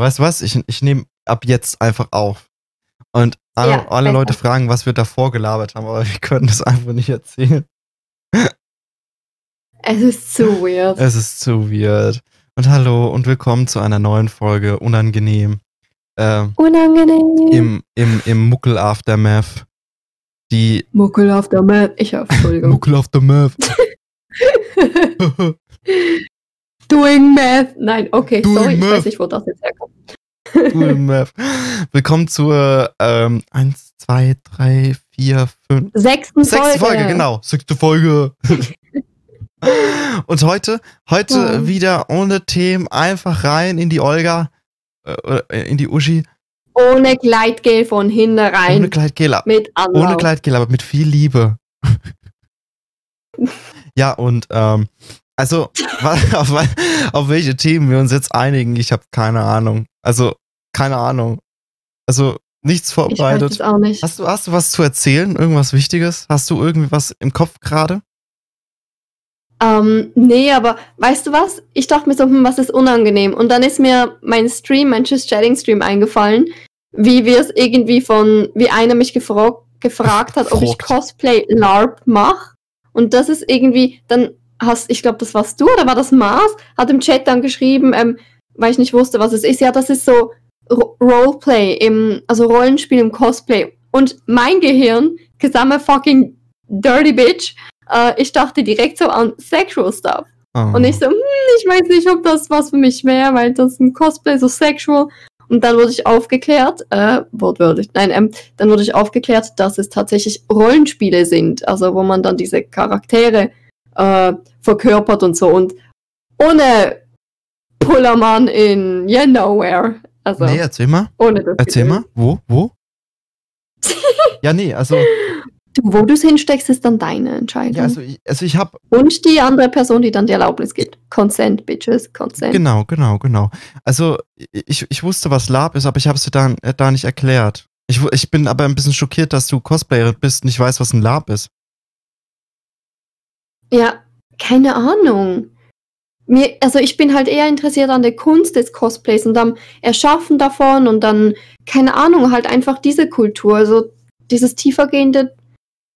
Weißt du was? Ich, ich nehme ab jetzt einfach auf. Und alle, Ja, alle. Leute fragen, was wir davor gelabert haben, aber wir können das einfach nicht erzählen. Es ist zu weird. Es ist zu weird. Und hallo und willkommen zu einer neuen Folge Unangenehm. Ähm, Unangenehm. im, im, Im Muckel Aftermath. Die Muckel Map. Ich hab, Entschuldigung. Muckel Aftermath. Doing Math. Nein, okay, Doing sorry, ich Math. weiß nicht, wo das jetzt herkommt. Cool Math. Willkommen zur ähm, 1, 2, 3, 4, 5, Sechsten Sechste Folge. Folge, genau. Sechste Folge. Und heute, heute Ja. wieder ohne Themen, einfach rein in die Olga, äh, äh, in die Uschi, Ohne Gleitgel von hinten rein. ohne Kleidgel, ab- mit Anlauf. ohne Kleidgel, aber mit viel Liebe. ja, und ähm, also, auf, auf welche Themen wir uns jetzt einigen, ich habe keine Ahnung. Also, keine Ahnung. Also, nichts Ich weiß vorbereitet. auch nicht. Hast du, hast du was zu erzählen? Irgendwas Wichtiges? Hast du irgendwie was im Kopf gerade? Ähm, nee, aber weißt du was? Ich dachte mir so, hm, was ist unangenehm? Und dann ist mir mein Stream, mein Just Chatting Stream eingefallen, wie wir es irgendwie von, wie einer mich gefragt, gefragt hat, ob ich. Cosplay LARP mache. Und das ist irgendwie, dann hast, ich glaube, das warst du oder war das Mars, hat im Chat dann geschrieben, ähm, weil ich nicht wusste, was es ist. Ja, das ist so Ro Roleplay, im, also Rollenspiel im Cosplay. Und mein Gehirn, a fucking dirty bitch, äh, ich dachte direkt so an Sexual Stuff. Oh. Und ich so, hm, ich weiß nicht, ob das was für mich wäre, weil das im Cosplay so sexual. Und dann wurde ich aufgeklärt, äh, wortwörtlich, nein, ähm, dann wurde ich aufgeklärt, dass es tatsächlich Rollenspiele sind, also wo man dann diese Charaktere äh, verkörpert und so. Und ohne Pullermann in yeah, nowhere. Also Nee, erzähl mal. ohne das. Erzähl Gefühl. mal. Wo? Wo? ja, nee, also, Du, wo du es hinsteckst, ist dann deine Entscheidung. ja, also, ich, also ich habe, Und die andere Person, die dann die Erlaubnis gibt. Consent, Bitches, Consent. genau, genau, genau. Also, ich, ich wusste, was Lab ist, aber ich habe es dir da, äh, da nicht erklärt. Ich, ich bin aber ein bisschen schockiert, dass du Cosplayerin bist und ich weiß, was ein Lab ist. Ja, keine Ahnung. Mir, also ich bin halt eher interessiert an der Kunst des Cosplays und am Erschaffen davon und dann, keine Ahnung, halt einfach diese Kultur. Also dieses tiefergehende,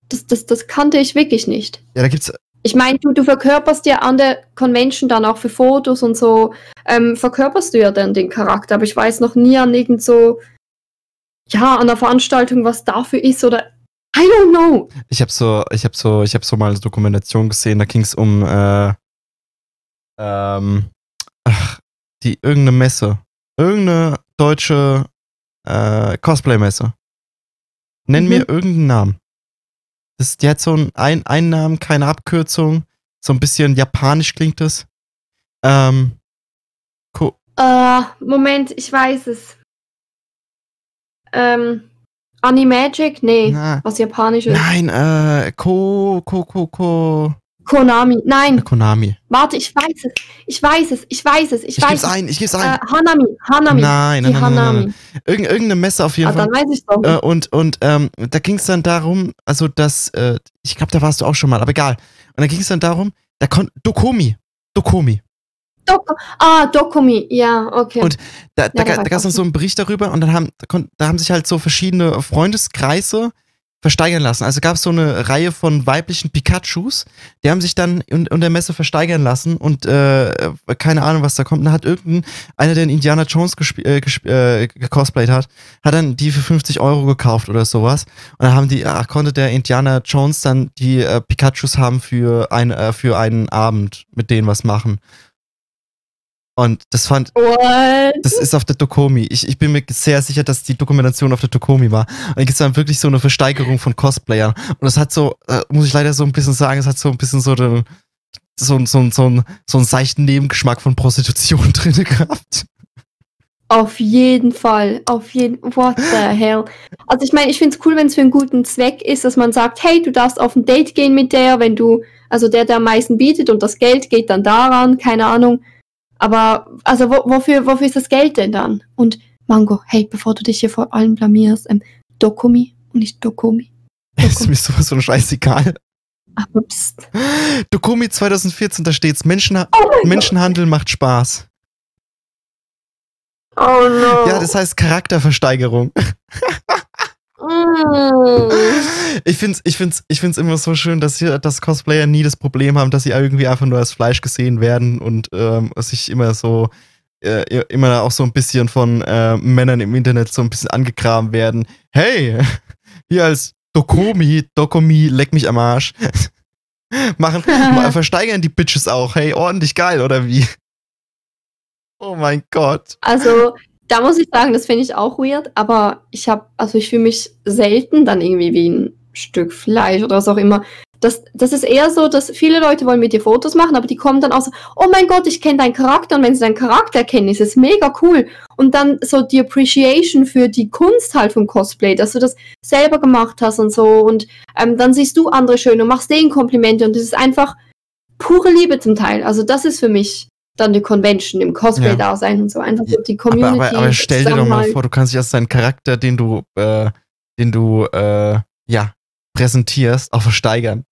das, das, das kannte ich wirklich nicht. Ja, da gibt's, Ich meine, du, du verkörperst ja an der Convention dann auch für Fotos und so, ähm, verkörperst du ja dann den Charakter, aber ich weiß noch nie an irgend so, ja, an der Veranstaltung, was dafür ist oder I don't know. ich habe so, ich habe so, ich habe so mal eine Dokumentation gesehen, da ging es um, äh, ähm, ach, die, irgendeine Messe. Irgendeine deutsche, äh, Cosplay-Messe. Nenn Mhm. mir irgendeinen Namen. Das, die hat so einen, ein, einen Namen, keine Abkürzung. So ein bisschen japanisch klingt das. Ähm, Ko Äh, Moment, ich weiß es. Ähm, Animagic? Nee, na, was Japanisches. nein, äh, Ko, Ko, Ko, Ko, Konami. Nein, Konami. warte, ich weiß es. Ich weiß es. Ich weiß es. Ich, Ich weiß geb's es. ein, ich geb's Äh, ein. Hanami. Hanami. Nein, nein, nein, Hanami. nein. Irgend, irgendeine Messe auf jeden Ah, Fall. dann weiß ich doch. Äh, und und ähm, da ging es dann darum, also dass, äh, ich glaube, da warst du auch schon mal, aber egal. Und da ging es dann darum, da kon Dokomi. Dokomi. Dok ah, Dokumi. Ja, okay. Und Da, da, Ja, da da gab es dann so einen Bericht darüber und dann haben, da, haben sich halt so verschiedene Freundeskreise versteigern lassen. Also gab es so eine Reihe von weiblichen Pikachus, die haben sich dann in, der Messe versteigern lassen und äh, keine Ahnung, was da kommt. Und dann hat irgendein, einer, der in Indiana Jones äh, äh, gecosplayt hat, hat dann die für 50 Euro gekauft oder sowas. Und dann haben die, ach, konnte der Indiana Jones dann die äh, Pikachus haben für, ein, äh, für einen Abend mit denen was machen. Und das fand, What? das ist auf der Dokomi. Ich, ich bin mir sehr sicher, dass die Dokumentation auf der Dokomi war. Und es dann wirklich so eine Versteigerung von Cosplayern. Und das hat so, äh, muss ich leider so ein bisschen sagen, es hat so ein bisschen so den, so, so, so, so, so einen seichten Nebengeschmack von Prostitution drin gehabt. Auf jeden Fall, auf jeden What the hell? Also ich meine, ich finde es cool, wenn es für einen guten Zweck ist, dass man sagt, hey, du darfst auf ein Date gehen mit der, wenn du, also der, der am meisten bietet und das Geld geht dann daran, keine Ahnung. Aber, also wo, wofür, wofür ist das Geld denn dann? Und Mango, hey, bevor du dich hier vor allen blamierst, ähm, Dokumi und nicht Dokumi. ist mir sowas von scheißegal. Aber pst. Dokomi 2014, da steht's, Menschenha Oh Gott. Menschenhandel macht Spaß. Oh no. Ja, das heißt Charakterversteigerung. Mm. Ich find's, ich find's, ich find's immer so schön, dass hier, dass Cosplayer nie das Problem haben, dass sie irgendwie einfach nur als Fleisch gesehen werden und ähm, sich immer so äh, immer auch so ein bisschen von äh, Männern im Internet so ein bisschen angegraben werden. Hey, hier als Dokomi, Dokomi, leck mich am Arsch. Machen, ma- versteigern die Bitches auch. Hey, ordentlich geil, oder wie? Oh mein Gott. Also, da muss ich sagen, das finde ich auch weird, aber ich habe, also ich fühle mich selten dann irgendwie wie ein Stück Fleisch oder was auch immer. Das, das ist eher so, dass viele Leute wollen mit dir Fotos machen, aber die kommen dann auch so, oh mein Gott, ich kenne deinen Charakter und wenn sie deinen Charakter kennen, ist es mega cool. Und dann so die Appreciation für die Kunst halt vom Cosplay, dass du das selber gemacht hast und so und ähm, dann siehst du andere schön und machst denen Komplimente und das ist einfach pure Liebe zum Teil. Also das ist für mich dann die Convention im Cosplay-Dasein und so. Einfach so die Aber, Community. aber, aber stell dir doch mal vor, du kannst dich als deinen Charakter, den du, äh, den du, äh, ja, präsentierst, auch versteigern.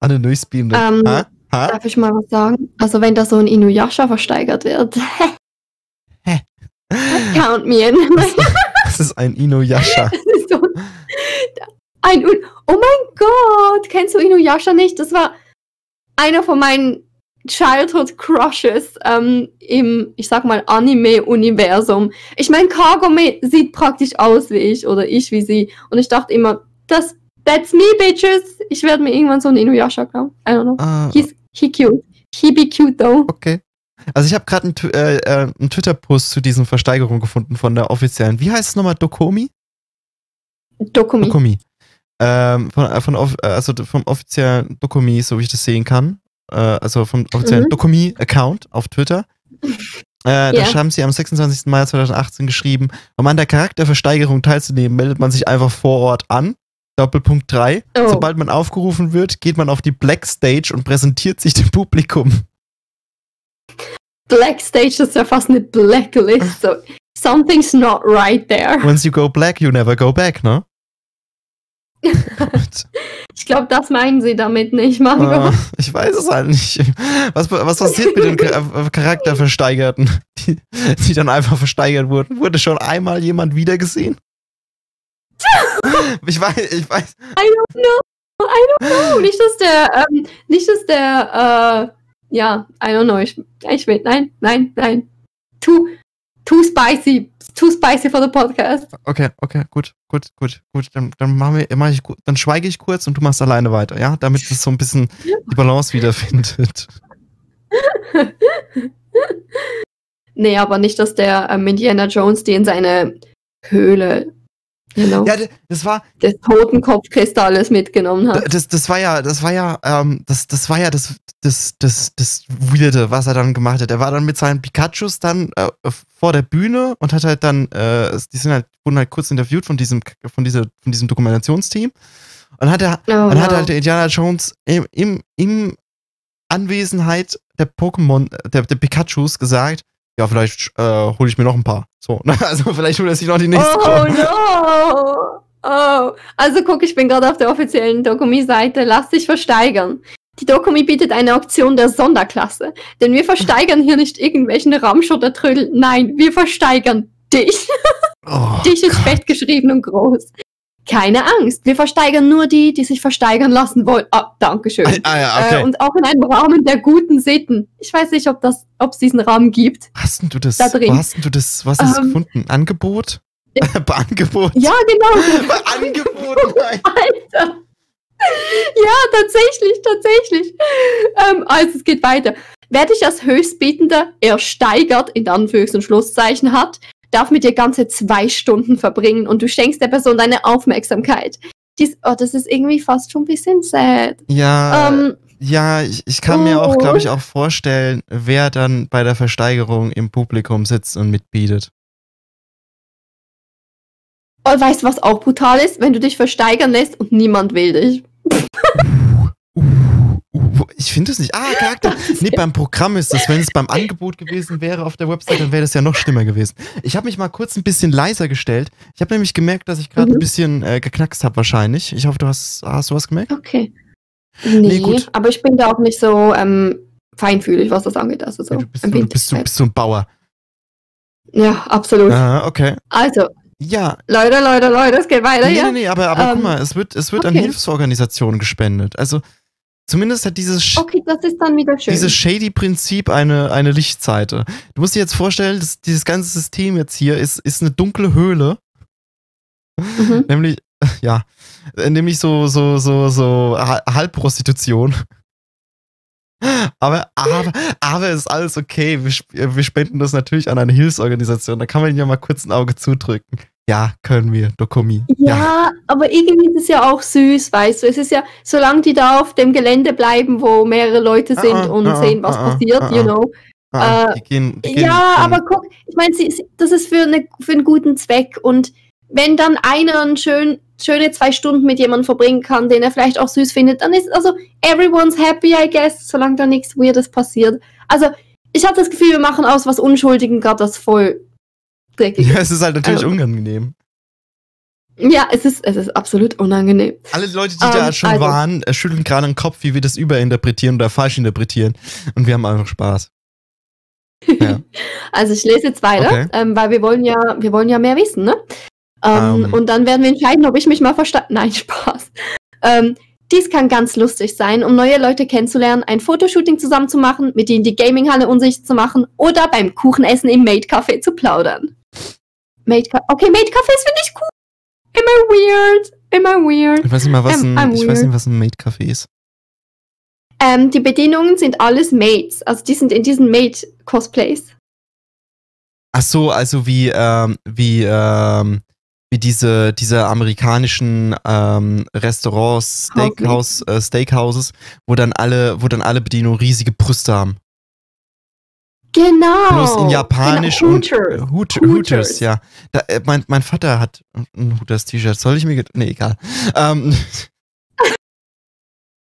An den Neusbeam. Ähm, ha? Ha? Darf ich mal was sagen? Also wenn da so ein Inuyasha versteigert wird. Hä? Count me in. Das ist ein Inuyasha. Das ist so ein Un Oh mein Gott, kennst du Inuyasha nicht? Das war einer von meinen Childhood Crushes ähm, im, ich sag mal, Anime-Universum. Ich meine, Kagome sieht praktisch aus wie ich oder ich wie sie. Und ich dachte immer, das, that's me, bitches. Ich werde mir irgendwann so einen Inuyasha glauben. I don't know. Ah, He's he cute. He be cute though. okay. Also ich habe gerade einen, äh, äh, einen Twitter-Post zu diesen Versteigerungen gefunden von der offiziellen. Wie heißt es nochmal? Dokomi? Dokumi. Dokomi. Ähm, von, äh, von, äh, also vom offiziellen Dokomi, so wie ich das sehen kann. Äh, also vom offiziellen Mhm. Dokomi-Account auf Twitter. Äh, Da Ja. haben sie am 26. Mai 2018 geschrieben, um an der Charakterversteigerung teilzunehmen, meldet man sich einfach vor Ort an. Doppelpunkt 3. Oh. Sobald man aufgerufen wird, geht man auf die Black Stage und präsentiert sich dem Publikum. Black Stage das ist ja fast eine Blacklist. So, something's not right there. Once you go black, you never go back, ne? Ich glaube, das meinen sie damit nicht, Marco. äh, ich weiß es halt nicht. Was, was passiert mit den äh, Charakterversteigerten, die, die dann einfach versteigert wurden? Wurde schon einmal jemand wiedergesehen? Ich weiß, ich weiß. I don't know. I don't know. Nicht, dass der, ähm, nicht, dass der, äh, ja, I don't know. Ich, ich will, nein, nein, nein. Too, too spicy. Too spicy for the podcast. Okay, okay, gut, gut, gut, gut. Dann, dann machen wir, mach ich, dann schweige ich kurz und du machst alleine weiter, ja? Damit es so ein bisschen die Balance wiederfindet. Nee, aber nicht, dass der ähm, Indiana Jones die in seine Höhle, know, Ja, das war, des Totenkopfkristalles mitgenommen hat. das, das war ja, das war ja, ähm, das, das war ja das, das, das, das Weirde, was er dann gemacht hat. Er war dann mit seinen Pikachus dann äh, vor der Bühne und hat halt dann, äh, die sind halt, wurden halt kurz interviewt von diesem, von dieser, von diesem Dokumentationsteam. Und hat er, Oh, hat wow. halt der Indiana Jones im, im, im Anwesenheit der Pokémon, der, der Pikachus gesagt, ja, vielleicht äh, hole ich mir noch ein paar. So, ne? also vielleicht holt er sich noch die nächste. Oh no! Oh. Also guck, ich bin gerade auf der offiziellen Dokumi-Seite. Lass dich versteigern. Die Dokumi bietet eine Auktion der Sonderklasse. Denn wir versteigern hier nicht irgendwelchen Ramsch oder Trödel. Nein, wir versteigern dich. Oh, dich ist fett geschrieben und groß. Keine Angst. Wir versteigern nur die, die sich versteigern lassen wollen. Ah, Dankeschön. ah, ah, ja, Äh, okay. und auch in einem Rahmen der guten Sitten. Ich weiß nicht, ob das, ob es diesen Rahmen gibt. hast denn du das, da drin. hast du das, was hast du Ähm, gefunden? Angebot? Bei Angebot? Ja, genau. Bei Angebot, nein. Alter. Ja, tatsächlich, tatsächlich. Ähm, also es geht weiter. Wer dich als Höchstbietender ersteigert, in Anführungs- und Schlusszeichen hat, darf mit dir ganze zwei Stunden verbringen und du schenkst der Person deine Aufmerksamkeit. Dies, oh, das ist irgendwie fast schon ein bisschen sad. Ja, Ähm, ja, ich, ich kann mir auch, oh. glaube ich, auch vorstellen, wer dann bei der Versteigerung im Publikum sitzt und mitbietet. oh, weißt du, was auch brutal ist? Wenn du dich versteigern lässt und niemand will dich. Ich finde es nicht. Ah, Charakter. Nee, beim Programm ist das. Wenn es beim Angebot gewesen wäre auf der Website, dann wäre das ja noch schlimmer gewesen. Ich habe mich mal kurz ein bisschen leiser gestellt. Ich habe nämlich gemerkt, dass ich gerade Mhm. ein bisschen äh, geknackst habe wahrscheinlich. Ich hoffe, du hast, hast du was gemerkt? Okay. Nee, gut. aber ich bin da auch nicht so ähm, feinfühlig, was das angeht. Also so Ja, du, bist, du, bist, du sad. bist so ein Bauer. Ja, absolut. Ah, okay. Also, Ja, Leute, Leute, Leute, es geht weiter nee, hier. nee, nee, aber, aber guck Ähm, mal, es wird, es wird an okay. Hilfsorganisationen gespendet. Also zumindest hat dieses, Okay, dieses Shady-Prinzip eine, eine Lichtseite. Du musst dir jetzt vorstellen, dass dieses ganze System jetzt hier ist, ist eine dunkle Höhle. Mhm. Nämlich, ja, nämlich so, so, so, so Ha- Halbprostitution. Aber, aber, aber es ist alles okay. Wir, wir spenden das natürlich an eine Hilfsorganisation. Da kann man ja mal kurz ein Auge zudrücken. Ja, können wir, Dokomi. Ja, aber irgendwie ist es ja auch süß, weißt du. Es ist ja, solange die da auf dem Gelände bleiben, wo mehrere Leute sind Ah, ah, und ah, sehen, was ah, ah, passiert, ah, you ah. know. Ah, Äh, gehen, gehen, Ja, aber guck, ich meine, das ist für, eine, für einen guten Zweck. Und wenn dann einer ein schön, schöne zwei Stunden mit jemandem verbringen kann, den er vielleicht auch süß findet, dann ist also everyone's happy, I guess, solange da nichts Weirdes passiert. Also, ich habe das Gefühl, wir machen aus was Unschuldigen gerade das voll dreckig. Ja, es ist halt natürlich Also- unangenehm. Ja, es ist, es ist absolut unangenehm. Alle Leute, die da Ähm, schon also- waren, äh, schütteln gerade den Kopf, wie wir das überinterpretieren oder falsch interpretieren. Und wir haben einfach Spaß. Ja. Also ich lese jetzt weiter, Okay. ähm, weil wir wollen ja, wir wollen ja mehr wissen, ne? Ähm, Ähm. Und dann werden wir entscheiden, ob ich mich mal verstanden. Nein, Spaß. Ähm, dies kann ganz lustig sein, um neue Leute kennenzulernen, ein Fotoshooting zusammen zu machen, mit ihnen die Gaminghalle unsichtbar zu machen oder beim Kuchenessen im Maid Café zu plaudern. Maid Ca okay, Maid Cafés finde ich cool. Immer weird. Immer weird. Ich weiß nicht mal, was Ähm, ein, ich weiß nicht, was ein Maid-Café ist. Ähm, die Bedienungen sind alles Maids. Also die sind in diesen Maid-Cosplays. Ach so, also wie, ähm, wie, ähm, wie diese, diese amerikanischen ähm, Restaurants, Steakhouse, äh, Steakhouses, wo dann alle, wo dann alle Bedienungen riesige Brüste haben. Genau. Bloß in Japanisch genau, und Hooters. Hoot, Hooters. Hooters, ja. Da, äh, mein, mein Vater hat ein Hooters-T-Shirt. Soll ich mir. Nee, egal. Ähm,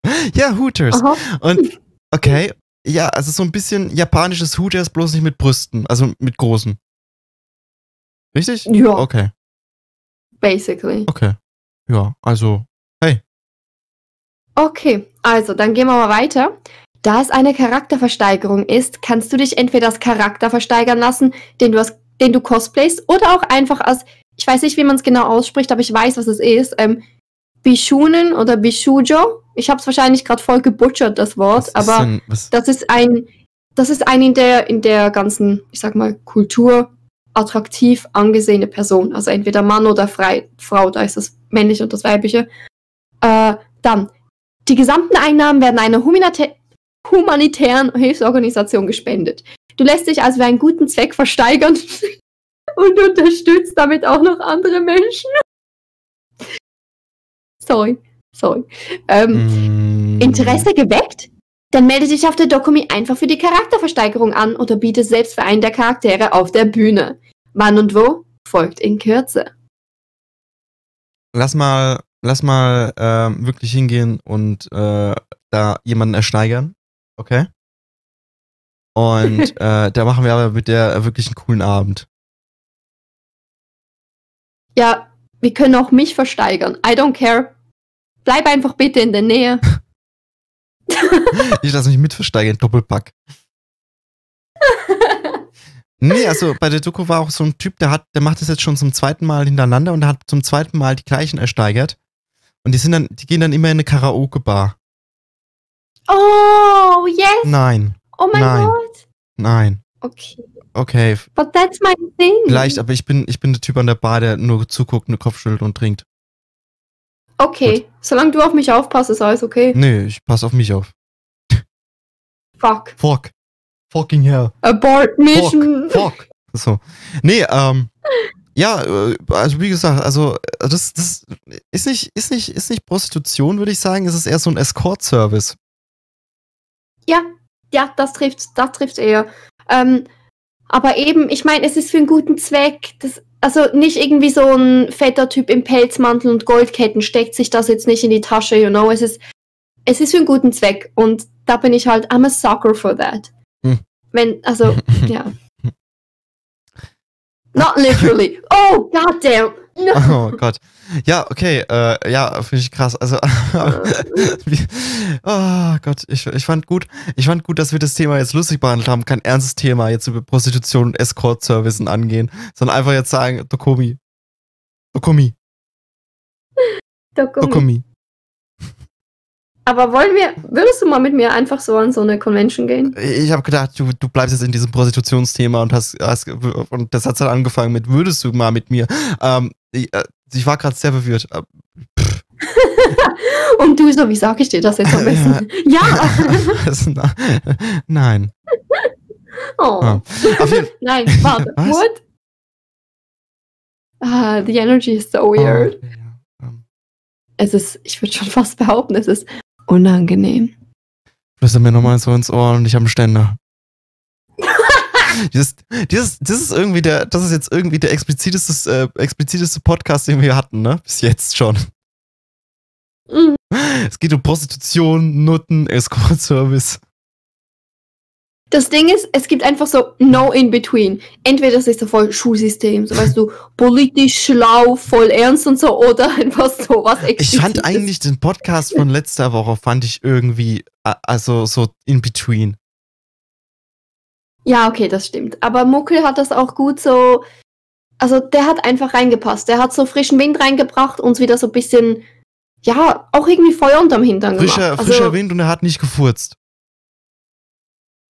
ja, Hooters. Aha. Und okay, ja, also so ein bisschen japanisches Hooters, bloß nicht mit Brüsten, also mit großen. Richtig? Ja, Okay, basically. okay. Ja, also, Okay, also dann gehen wir mal weiter. Da es eine Charakterversteigerung ist, kannst du dich entweder als Charakter versteigern lassen, den du, als, den du cosplayst, oder auch einfach als, ich weiß nicht, wie man es genau ausspricht, aber ich weiß, was es ist, ähm, Bishunen oder Bishujo. Ich habe es wahrscheinlich gerade voll gebutchert, das Wort, aber denn, das ist ein, das ist ein in der, in der ganzen, ich sag mal, Kultur attraktiv angesehene Person. Also entweder Mann oder Frei, Frau, da ist das männliche und das weibliche. Äh, dann, die gesamten Einnahmen werden einer humanitä humanitären Hilfsorganisation gespendet. Du lässt dich also für einen guten Zweck versteigern und unterstützt damit auch noch andere Menschen. Sorry, sorry. Ähm, mm, Interesse geweckt? Dann melde dich auf der Dokumi einfach für die Charakterversteigerung an oder biete selbst für einen der Charaktere auf der Bühne. Wann und wo? Folgt in Kürze. Lass mal, lass mal ähm, wirklich hingehen und äh, da jemanden ersteigern. Okay? Und äh, da machen wir aber mit der wirklich einen coolen Abend. Ja, wir können auch mich versteigern. I don't care. Bleib einfach bitte in der Nähe. Ich lasse mich mitversteigern, Doppelpack. Nee, also bei der Doku war auch so ein Typ, der hat, der macht das jetzt schon zum zweiten Mal hintereinander und der hat zum zweiten Mal die gleichen ersteigert. Und die sind dann, die gehen dann immer in eine Karaoke-Bar. Oh, yes. Nein, Oh mein Nein. Gott. nein. Okay. Okay, But that's my thing. vielleicht, aber ich bin, ich bin der Typ an der Bar, der nur zuguckt, eine Kopf schüttelt und trinkt. Okay. Solange du auf mich aufpasst, ist alles okay. Nee, ich pass auf mich auf. Fuck. Fuck. Fucking hell. Abort Mission. Fuck. So. Nee, ähm, ja, äh, also wie gesagt, also äh, das, das ist nicht, ist nicht, ist nicht Prostitution, würde ich sagen. Es ist eher so ein Escort-Service. Ja, ja, das trifft, das trifft eher. Ähm, aber eben, ich meine, es ist für einen guten Zweck. Das, also nicht irgendwie so ein fetter Typ im Pelzmantel und Goldketten steckt sich das jetzt nicht in die Tasche, you know. Es ist, es ist für einen guten Zweck und da bin ich halt, I'm a sucker for that. Hm. Wenn, also, ja. Not literally. Oh, goddamn. Oh Gott. Ja, okay. Äh, ja, finde ich krass. Also, oh Gott, ich, ich fand gut, ich fand gut, dass wir das Thema jetzt lustig behandelt haben. Kein ernstes Thema jetzt über Prostitution und Escort-Servicen angehen, sondern einfach jetzt sagen, Dokomi. Dokomi. Dokumi. Dokomi. Aber wollen wir, würdest du mal mit mir einfach so an so eine Convention gehen? Ich habe gedacht, du, du bleibst jetzt in diesem Prostitutionsthema und hast, hast und das hat dann angefangen mit, würdest du mal mit mir? Ähm, ich, äh, ich war gerade sehr verwirrt. Äh. Und du so, wie sag ich dir das jetzt am besten? Ja! Nein. Oh. Jeden, Nein, warte. Was? What? Ah, the energy is so weird. Oh, ja, ähm, Es ist, ich würde schon fast behaupten, es ist unangenehm. Flüster mir nochmal so ins Ohr und ich habe einen Ständer. dieses, dieses, das ist irgendwie der, das ist jetzt irgendwie der expliziteste, äh, expliziteste Podcast, den wir hatten, ne? Bis jetzt schon. Mhm. Es geht um Prostitution, Nutten, Escort-Service. Das Ding ist, es gibt einfach so no in between. Entweder das ist so voll Schulsystem, so weißt du, politisch schlau, voll ernst und so, oder einfach so was Ich fand eigentlich den Podcast von letzter Woche, fand ich irgendwie, also so in between. Ja, okay, das stimmt. Aber Muckel hat das auch gut so. Also, der hat einfach reingepasst. Der hat so frischen Wind reingebracht, uns wieder so ein bisschen. Ja, auch irgendwie Feuer unterm Hintern Frischer, gemacht. Also, frischer Wind und er hat nicht gefurzt.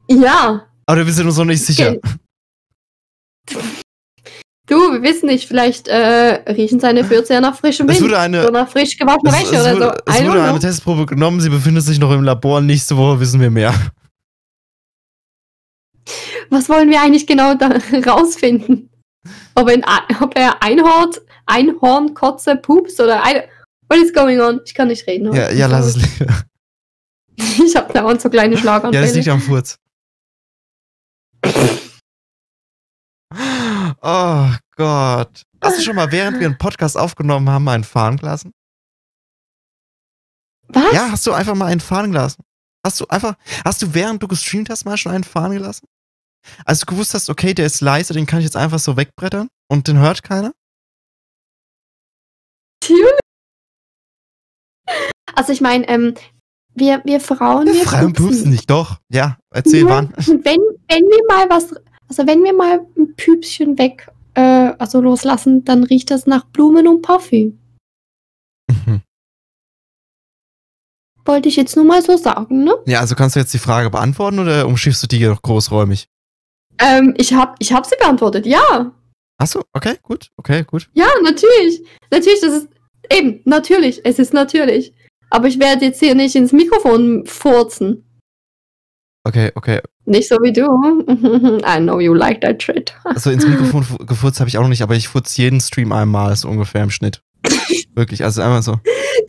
Ja. Aber wir sind uns noch nicht sicher. Du, wir wissen nicht, vielleicht äh, riechen seine Fürze ja nach frischem Wind. eine- so nach frisch gewaschener Wäsche es, oder wurde, so. es I wurde eine. Testprobe genommen, sie befindet sich noch im Labor. Nächste Woche wissen wir mehr. Was wollen wir eigentlich genau da rausfinden? Ob, ein, ob er Einhorn, Einhorn, Kotze, Pups oder ein, What is going on? Ich kann nicht reden. heute. Ja, ja lass es lieber. Ich habe dauernd so kleine Ja, Schlaganfälle. das liegt am Furz. Oh Gott. Hast du schon mal, während wir einen Podcast aufgenommen haben, einen fahren gelassen? Was? Ja, hast du einfach mal einen fahren gelassen? Hast du einfach, hast du während du gestreamt hast, mal schon einen fahren gelassen? Als du gewusst hast, okay, der ist leise, den kann ich jetzt einfach so wegbrettern und den hört keiner? Also ich meine, ähm, wir, wir Frauen, wir und pupsen. pupsen nicht, doch. Ja, erzähl Ja, wann. Und wenn, wenn wir mal was, also wenn wir mal ein Püpschen weg, äh, also loslassen, dann riecht das nach Blumen und Parfüm. Mhm. Wollte ich jetzt nur mal so sagen, ne? Ja, also kannst du jetzt die Frage beantworten oder umschiffst du die hier noch großräumig? Ähm, ich hab, ich hab sie beantwortet, ja. Achso, okay, gut, okay, gut. Ja, natürlich. Natürlich, das ist eben, natürlich, es ist natürlich. Aber ich werde jetzt hier nicht ins Mikrofon furzen. Okay, okay. Nicht so wie du. I know you like that shit. Also ins Mikrofon fu- gefurzt habe ich auch noch nicht, aber ich furze jeden Stream einmal, so ungefähr im Schnitt. Wirklich, also einmal so.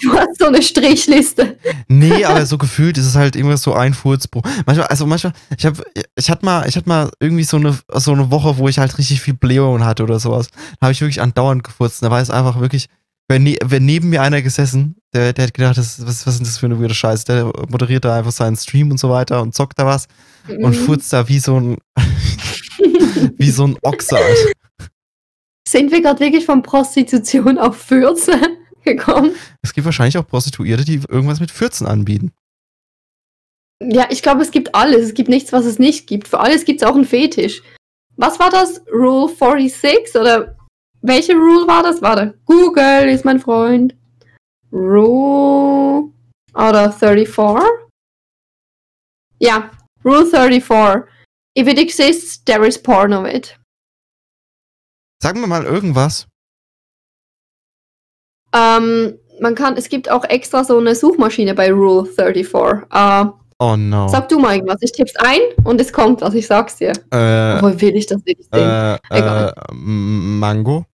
Du hast so eine Strichliste. Nee, aber so gefühlt ist es halt immer so ein Furz pro. Manchmal, also manchmal, ich hab, ich hatte mal, ich hatte mal irgendwie so eine, so eine Woche, wo ich halt richtig viel Blähungen hatte oder sowas. Da habe ich wirklich andauernd gefurzt. Da war es einfach wirklich, wenn, ne, wenn neben mir einer gesessen, der, der hat gedacht, das, was, was ist das für eine weirde Scheiße? Der moderiert da einfach seinen Stream und so weiter und zockt da was und Mhm. furzt da wie so ein, wie so ein Ochse. Sind wir gerade wirklich von Prostitution auf Fürze gekommen? Es gibt wahrscheinlich auch Prostituierte, die irgendwas mit Fürzen anbieten. Ja, ich glaube, es gibt alles. Es gibt nichts, was es nicht gibt. Für alles gibt es auch einen Fetisch. Was war das? Rule 46? Oder welche Rule war das? Warte. Google ist mein Freund. Rule oder 34? Ja, Rule 34. If it exists, there is porn of it. Sagen wir mal irgendwas. Ähm, man kann, es gibt auch extra so eine Suchmaschine bei Rule 34. Äh, Oh no. Sag du mal irgendwas. Ich tipp's ein und es kommt was. Ich sag's dir. Äh, Obwohl will ich das nicht sehen. äh, Egal. äh, M- Mango?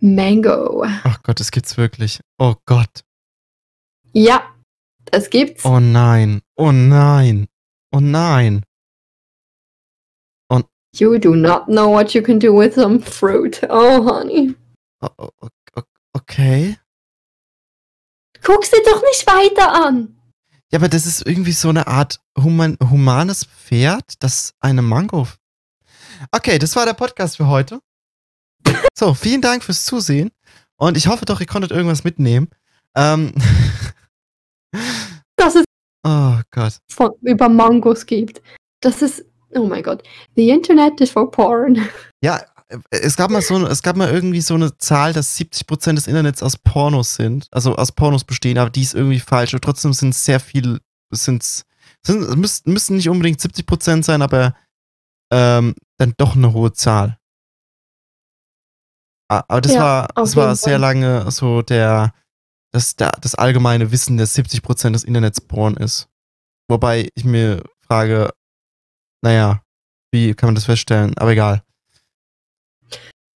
Mango. Ach Gott, das gibt's wirklich. Oh Gott. Ja, das gibt's. Oh nein. Oh nein. Oh nein. You do not know what you can do with some fruit. Oh, honey. Okay. Guck's dir doch nicht weiter an. Ja, aber das ist irgendwie so eine Art human humanes Pferd, das eine Mango. Okay, das war der Podcast für heute. So, vielen Dank fürs Zusehen. Und ich hoffe doch, ihr konntet irgendwas mitnehmen. Ähm, Dass es oh Gott. von, über Mangos gibt. Das ist, oh mein Gott. The Internet is for porn. Ja, es gab mal so, es gab mal irgendwie so eine Zahl, dass 70% des Internets aus Pornos sind, also aus Pornos bestehen, aber die ist irgendwie falsch. Und trotzdem sind es sehr viel, sind's, sind, es müssten nicht unbedingt 70% sein, aber ähm, dann doch eine hohe Zahl. Ah, Aber das Ja, war, das war sehr Fall. lange so der, das, der, das allgemeine Wissen, dass 70% des Internets Porn ist. Wobei ich mir frage, naja, wie kann man das feststellen? Aber egal.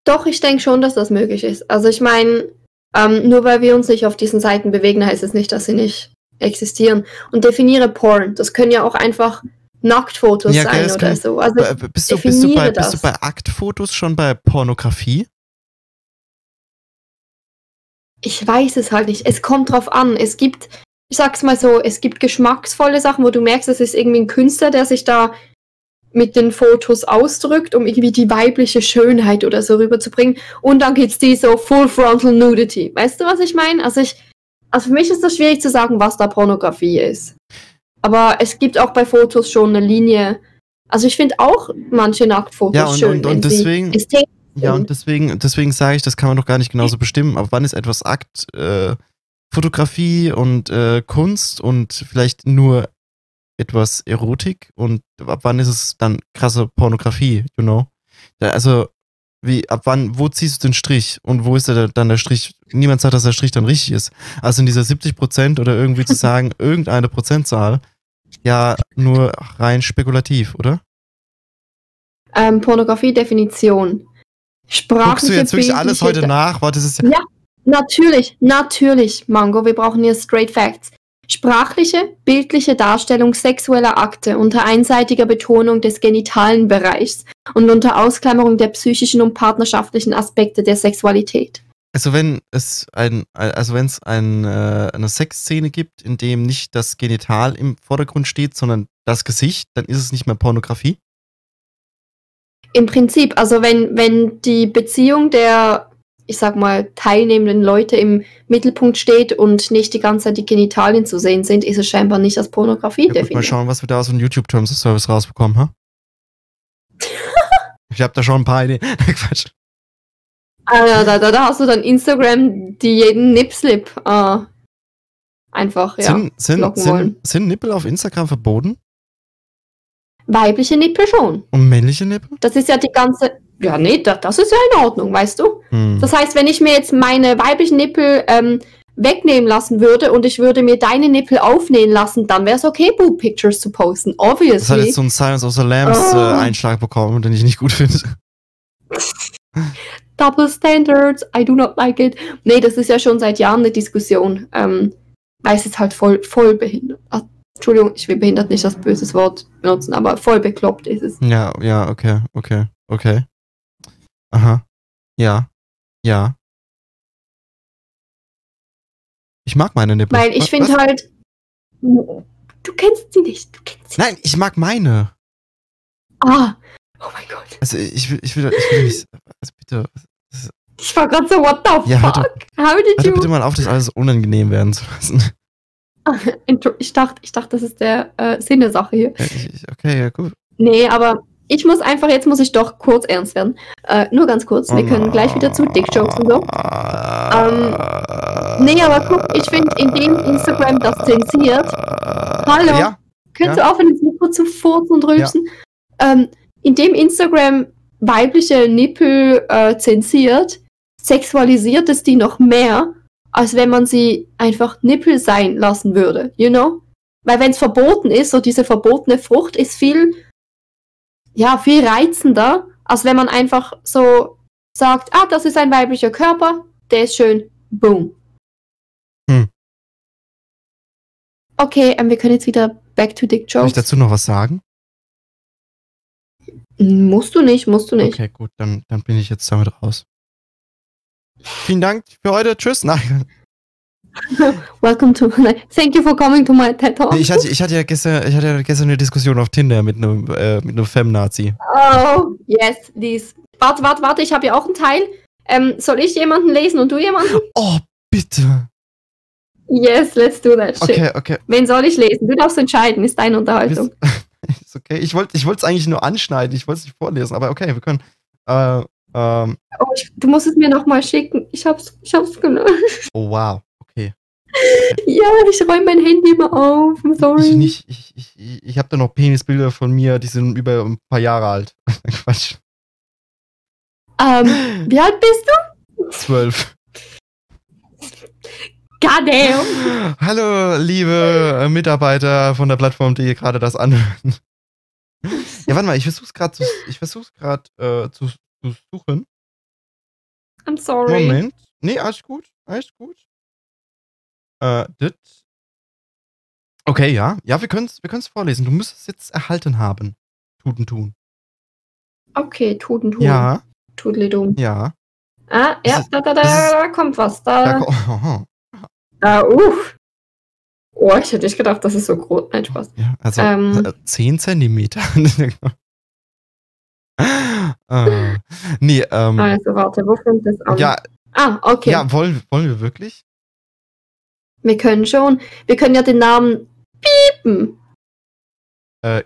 Doch, ich denke schon, dass das möglich ist. Also ich meine, ähm, nur weil wir uns nicht auf diesen Seiten bewegen, heißt es nicht, dass sie nicht existieren. Und definiere Porn. Das können ja auch einfach Nacktfotos Ja, sein oder so. Also Bist du, bist, du bei, bist du bei Aktfotos schon bei Pornografie? ich weiß es halt nicht. Es kommt drauf an. Es gibt, ich sag's mal so, es gibt geschmacksvolle Sachen, wo du merkst, es ist irgendwie ein Künstler, der sich da mit den Fotos ausdrückt, um irgendwie die weibliche Schönheit oder so rüberzubringen. Und dann gibt's die so Full Frontal Nudity. Weißt du, was ich meine? Also ich, also für mich ist das schwierig zu sagen, was da Pornografie ist. Aber es gibt auch bei Fotos schon eine Linie. Also ich finde auch manche Nacktfotos Ja, und- schön. und- und deswegen- Ja, und deswegen, deswegen sage ich, das kann man doch gar nicht genauso bestimmen. Ab wann ist etwas Akt, äh, Fotografie und äh, Kunst und vielleicht nur etwas Erotik und ab wann ist es dann krasse Pornografie, you know? Da, also, wie, ab wann, wo ziehst du den Strich und wo ist der, dann der Strich? Niemand sagt, dass der Strich dann richtig ist. Also in dieser 70% oder irgendwie zu sagen, irgendeine Prozentzahl, ja, nur rein spekulativ, oder? Ähm, Pornografie-Definition. Sprachliche Guckst du jetzt wirklich alles heute nach? Warte, das ist ja, Natürlich, natürlich, Mango, wir brauchen hier straight facts. Sprachliche, bildliche Darstellung sexueller Akte unter einseitiger Betonung des genitalen Bereichs und unter Ausklammerung der psychischen und partnerschaftlichen Aspekte der Sexualität. Also wenn es ein, also wenn es ein, äh, eine Sexszene gibt, in dem nicht das Genital im Vordergrund steht, sondern das Gesicht, dann ist es nicht mehr Pornografie. Im Prinzip, also wenn, wenn die Beziehung der, ich sag mal, teilnehmenden Leute im Mittelpunkt steht und nicht die ganze Zeit die Genitalien zu sehen sind, ist es scheinbar nicht als Pornografie Ja, gut, mal definiert. schauen, was wir da aus dem YouTube Terms of Service rausbekommen, ha? ich habe da schon ein paar Ideen. Quatsch. Ah, ja, da, da, da hast du dann Instagram, die jeden Nipslip äh, einfach, ja. sind, sind, sind, sind Nippel auf Instagram verboten? Weibliche Nippel schon. Und männliche Nippel? Das ist ja die ganze. Ja, nee, das, das ist ja in Ordnung, weißt du? Hm. Das heißt, wenn ich mir jetzt meine weiblichen Nippel ähm, wegnehmen lassen würde und ich würde mir deine Nippel aufnähen lassen, dann wäre es okay, Boob Pictures zu posten. Das hat Obviously. jetzt so einen Silence of the Lambs äh, Oh. Einschlag bekommen, den ich nicht gut finde. Double Standards, I do not like it. Nee, das ist ja schon seit Jahren eine Diskussion. Ähm, weil es ist halt voll, voll behindert. Ah, Entschuldigung, ich will behindert nicht das böses Wort benutzen, aber voll bekloppt ist es. Ja, ja, okay, okay, okay. Aha. Ja. Ja. Ich mag meine Nippel. Weil ich finde halt. Du kennst sie nicht. Du kennst sie Nein, ich mag meine. Ah. Oh mein Gott. Also ich will, ich will, ich will nicht. Also bitte. Ich war gerade so, what the Ja, fuck? How did Hör you. bitte mal auf, das alles unangenehm werden zu lassen. Ich dachte, ich dachte, das ist der äh, Sinn der Sache hier. Okay, ja, gut. Nee, aber ich muss einfach, jetzt muss ich doch kurz ernst werden. Äh, nur ganz kurz, wir können gleich wieder zu Dick-Jokes und so. Ähm, nee, aber guck, ich find, indem Instagram das zensiert- Hallo? Ja, Könntest Ja. du aufhören, ins Mikro zu furzen und rülpsen? Ähm, indem Instagram weibliche Nippel äh, zensiert, sexualisiert es die noch mehr, als wenn man sie einfach Nippel sein lassen würde, you know? Weil wenn es verboten ist, so diese verbotene Frucht ist viel, ja, viel reizender, als wenn man einfach so sagt, ah, das ist ein weiblicher Körper, der ist schön, boom. Hm. Okay, ähm, wir können jetzt wieder back to Dick Soll ich Jokes. dazu noch was sagen? Musst du nicht, musst du nicht. Okay, gut, dann, dann bin ich jetzt damit raus. Vielen Dank für heute. Tschüss. Nein. Welcome to. Thank you for coming to my TED Talk. Ich, hatte, ich, hatte ja gestern, ich hatte ja gestern eine Diskussion auf Tinder mit einem, äh, mit einem Fem-Nazi. Oh, yes, please. Warte, warte, warte, ich habe ja auch einen Teil. Ähm, soll ich jemanden lesen und du jemanden? Oh, bitte. Yes, let's do that shit. Okay, okay. Wen soll ich lesen? Du darfst entscheiden, ist deine Unterhaltung. Ist okay. Ich wollte ich es eigentlich nur anschneiden, ich wollte es nicht vorlesen, aber okay, wir können. Äh, ähm, Oh, ich, du musst es mir nochmal schicken. Ich hab's, ich hab's gelöscht. oh wow. Ja, ich räume mein Handy immer auf. I'm sorry. Ich nicht, ich, ich, ich, habe da noch Penisbilder von mir, die sind über ein paar Jahre alt. Quatsch. Ähm, wie alt bist du? Zwölf. Goddamn. Hallo, liebe Mitarbeiter von der Plattform, die gerade das anhören. Ja, warte mal, ich versuch's gerade zu, ich versuch's gerade äh, zu, zu suchen. I'm sorry. Moment. Nee, alles gut, alles gut. Äh, das. Okay, ja. Ja, wir können's, wir können's vorlesen. Du müsstest es jetzt erhalten haben. Tuten tun. Okay, Tuten, tun. Ja, Tudelidum. ja. Ah, ja, da, da, da, da kommt was. Da, Da, ko- oh, da, uff. Oh, ich hätte nicht gedacht, das ist so groß. Nein, Spaß. ja, also Ähm. äh, 10 Zentimeter. äh, nee, ähm, Also, warte, wo fängt das an? ja, Ah, okay. ja, wollen, wollen wir wirklich? Wir können schon. Wir können ja den Namen piepen. Äh,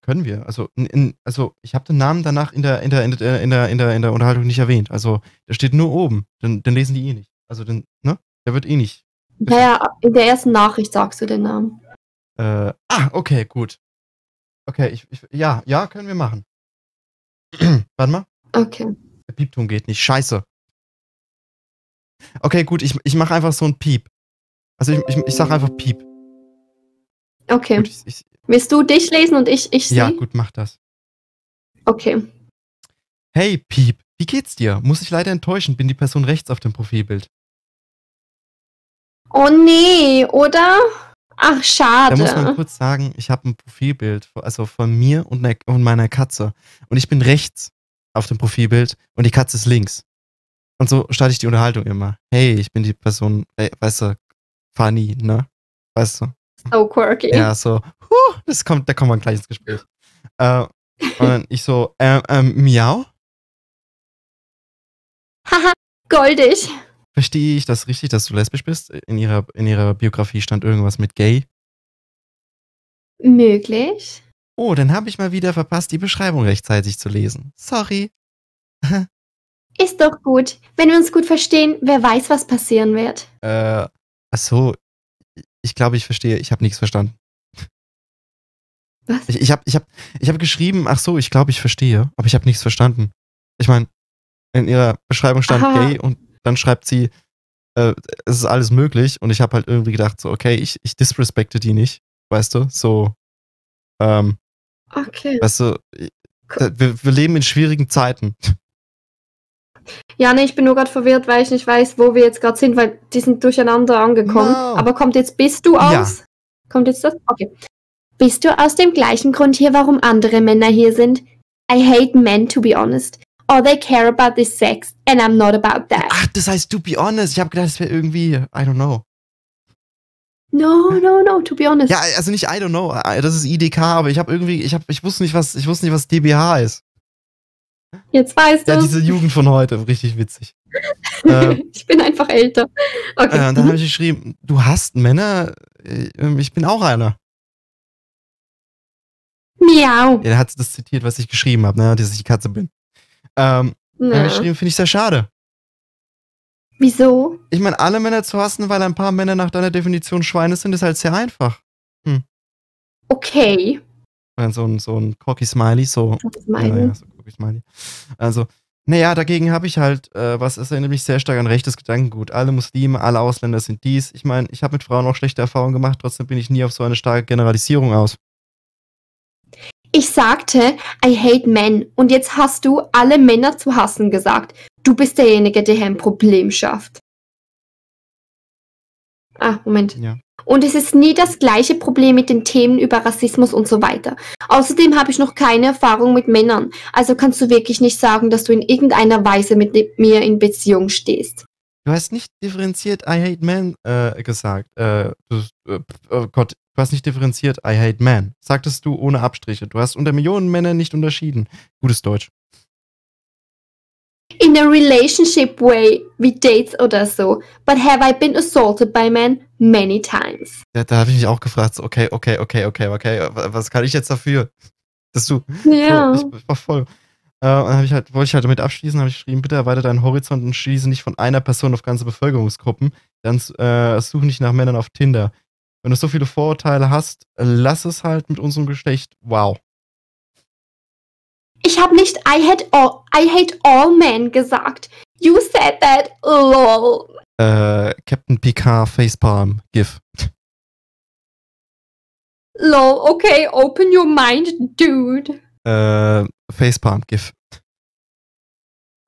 können wir. Also, in, in, also ich habe den Namen danach in der, in, der, in, der, in, der, in, der, in der Unterhaltung nicht erwähnt. Also, der steht nur oben. Den, den lesen die eh nicht. Also, den, ne? Der wird eh nicht. Naja, in der ersten Nachricht sagst du den Namen. Äh, ah, okay, gut. Okay, ich, ich, ja, ja, können wir machen. Warte mal. Okay. Der Piepton geht nicht. Scheiße. Okay, gut, ich, ich mache einfach so ein Piep. Also, ich, ich, ich sag einfach Piep. Okay. Gut, ich, ich, Willst du dich lesen und ich, ich ja, sie? gut, mach das. Okay. Hey, Piep, wie geht's dir? Muss ich leider enttäuschen, bin die Person rechts auf dem Profilbild. Oh nee, oder? Ach, Da schade. muss man kurz sagen, ich habe ein Profilbild, also von mir und, ne- und meiner Katze. Und ich bin rechts auf dem Profilbild und die Katze ist links. Und so starte ich die Unterhaltung immer. Hey, ich bin die Person, äh, weißt du, funny, ne? Weißt du? So quirky. Ja, so, huh, das kommt, da kommen wir gleich ins Gespräch. Äh, und dann ich so, ähm, ähm, miau? Haha, goldig. Verstehe ich das richtig, dass du lesbisch bist? In ihrer, in ihrer Biografie stand irgendwas mit gay. Möglich. Oh, dann habe ich mal wieder verpasst, die Beschreibung rechtzeitig zu lesen. Sorry. Ist doch gut. Wenn wir uns gut verstehen, wer weiß, was passieren wird. Äh, ach so. Ich glaube, ich verstehe. Ich habe nichts verstanden. Was? Ich, ich habe ich hab, ich hab geschrieben, ach so, ich glaube, ich verstehe, aber ich habe nichts verstanden. Ich meine, in ihrer Beschreibung stand Aha. gay und dann schreibt sie, äh, es ist alles möglich und ich habe halt irgendwie gedacht, so, okay, ich, ich disrespekte die nicht, weißt du? So, ähm, Okay. weißt du, wir, wir leben in schwierigen Zeiten. Ja, nee, ich bin nur gerade verwirrt, weil ich nicht weiß, wo wir jetzt gerade sind, weil die sind durcheinander angekommen. No. Aber kommt jetzt bist du Ja. aus? Kommt jetzt das? Okay. Bist du aus dem gleichen Grund hier, warum andere Männer hier sind? I hate men, to be honest. All they care about is sex, and I'm not about that. Ach, das heißt, to be honest, ich habe gedacht, es wäre irgendwie, I don't know. No, no, no, to be honest. Ja, also nicht I don't know, das ist IDK, aber ich habe irgendwie, ich habe, ich wusste nicht, was, ich wusste nicht, was DBH ist. Jetzt weißt du. Ja, diese Jugend von heute, richtig witzig. äh, ich bin einfach älter. Okay. äh, und dann habe ich geschrieben, du hast Männer, äh, ich bin auch einer. Miau. Er hat das zitiert, was ich geschrieben habe, ne, dass ich die Katze bin. Ähm, dann habe ich geschrieben, finde ich sehr schade. Wieso? Ich meine, alle Männer zu hassen, weil ein paar Männer nach deiner Definition Schweine sind, ist halt sehr einfach. Okay. Und dann so ein, so ein Cocky Smiley, so ist Ja, ja, so ich mal. Also, naja, dagegen habe ich halt, äh, was ist erinnert mich sehr stark an rechtes Gedankengut. Alle Muslime, alle Ausländer sind dies. Ich meine, ich habe mit Frauen auch schlechte Erfahrungen gemacht, trotzdem bin ich nie auf so eine starke Generalisierung aus. Ich sagte, I hate men. Und jetzt hast du alle Männer zu hassen gesagt. Du bist derjenige, der hier ein Problem schafft. Ah, Moment. Ja. Und es ist nie das gleiche Problem mit den Themen über Rassismus und so weiter. Außerdem habe ich noch keine Erfahrung mit Männern. Also kannst du wirklich nicht sagen, dass du in irgendeiner Weise mit mir in Beziehung stehst. Du hast nicht differenziert I hate men äh, gesagt. Äh, du, äh, oh Gott, du hast nicht differenziert I hate men. Sagtest du ohne Abstriche. Du hast unter Millionen Männern nicht unterschieden. Gutes Deutsch. In a relationship way, wie Dates oder so. But have I been assaulted by men many times? Ja, da habe ich mich auch gefragt, so, okay, okay, okay, okay, okay, was kann ich jetzt dafür? Dass du. Ja. So, ich war voll. Äh, dann ich halt, wollte ich halt damit abschließen, habe ich geschrieben, bitte erweiter deinen Horizont und schließe nicht von einer Person auf ganze Bevölkerungsgruppen. Dann äh, suche nicht nach Männern auf Tinder. Wenn du so viele Vorurteile hast, lass es halt mit unserem Geschlecht. Wow. Ich habe nicht I hate all, I hate all men gesagt. You said that. Lol. Äh, Captain Picard Facepalm GIF. Lol. Okay, open your mind, dude. Äh, Facepalm GIF.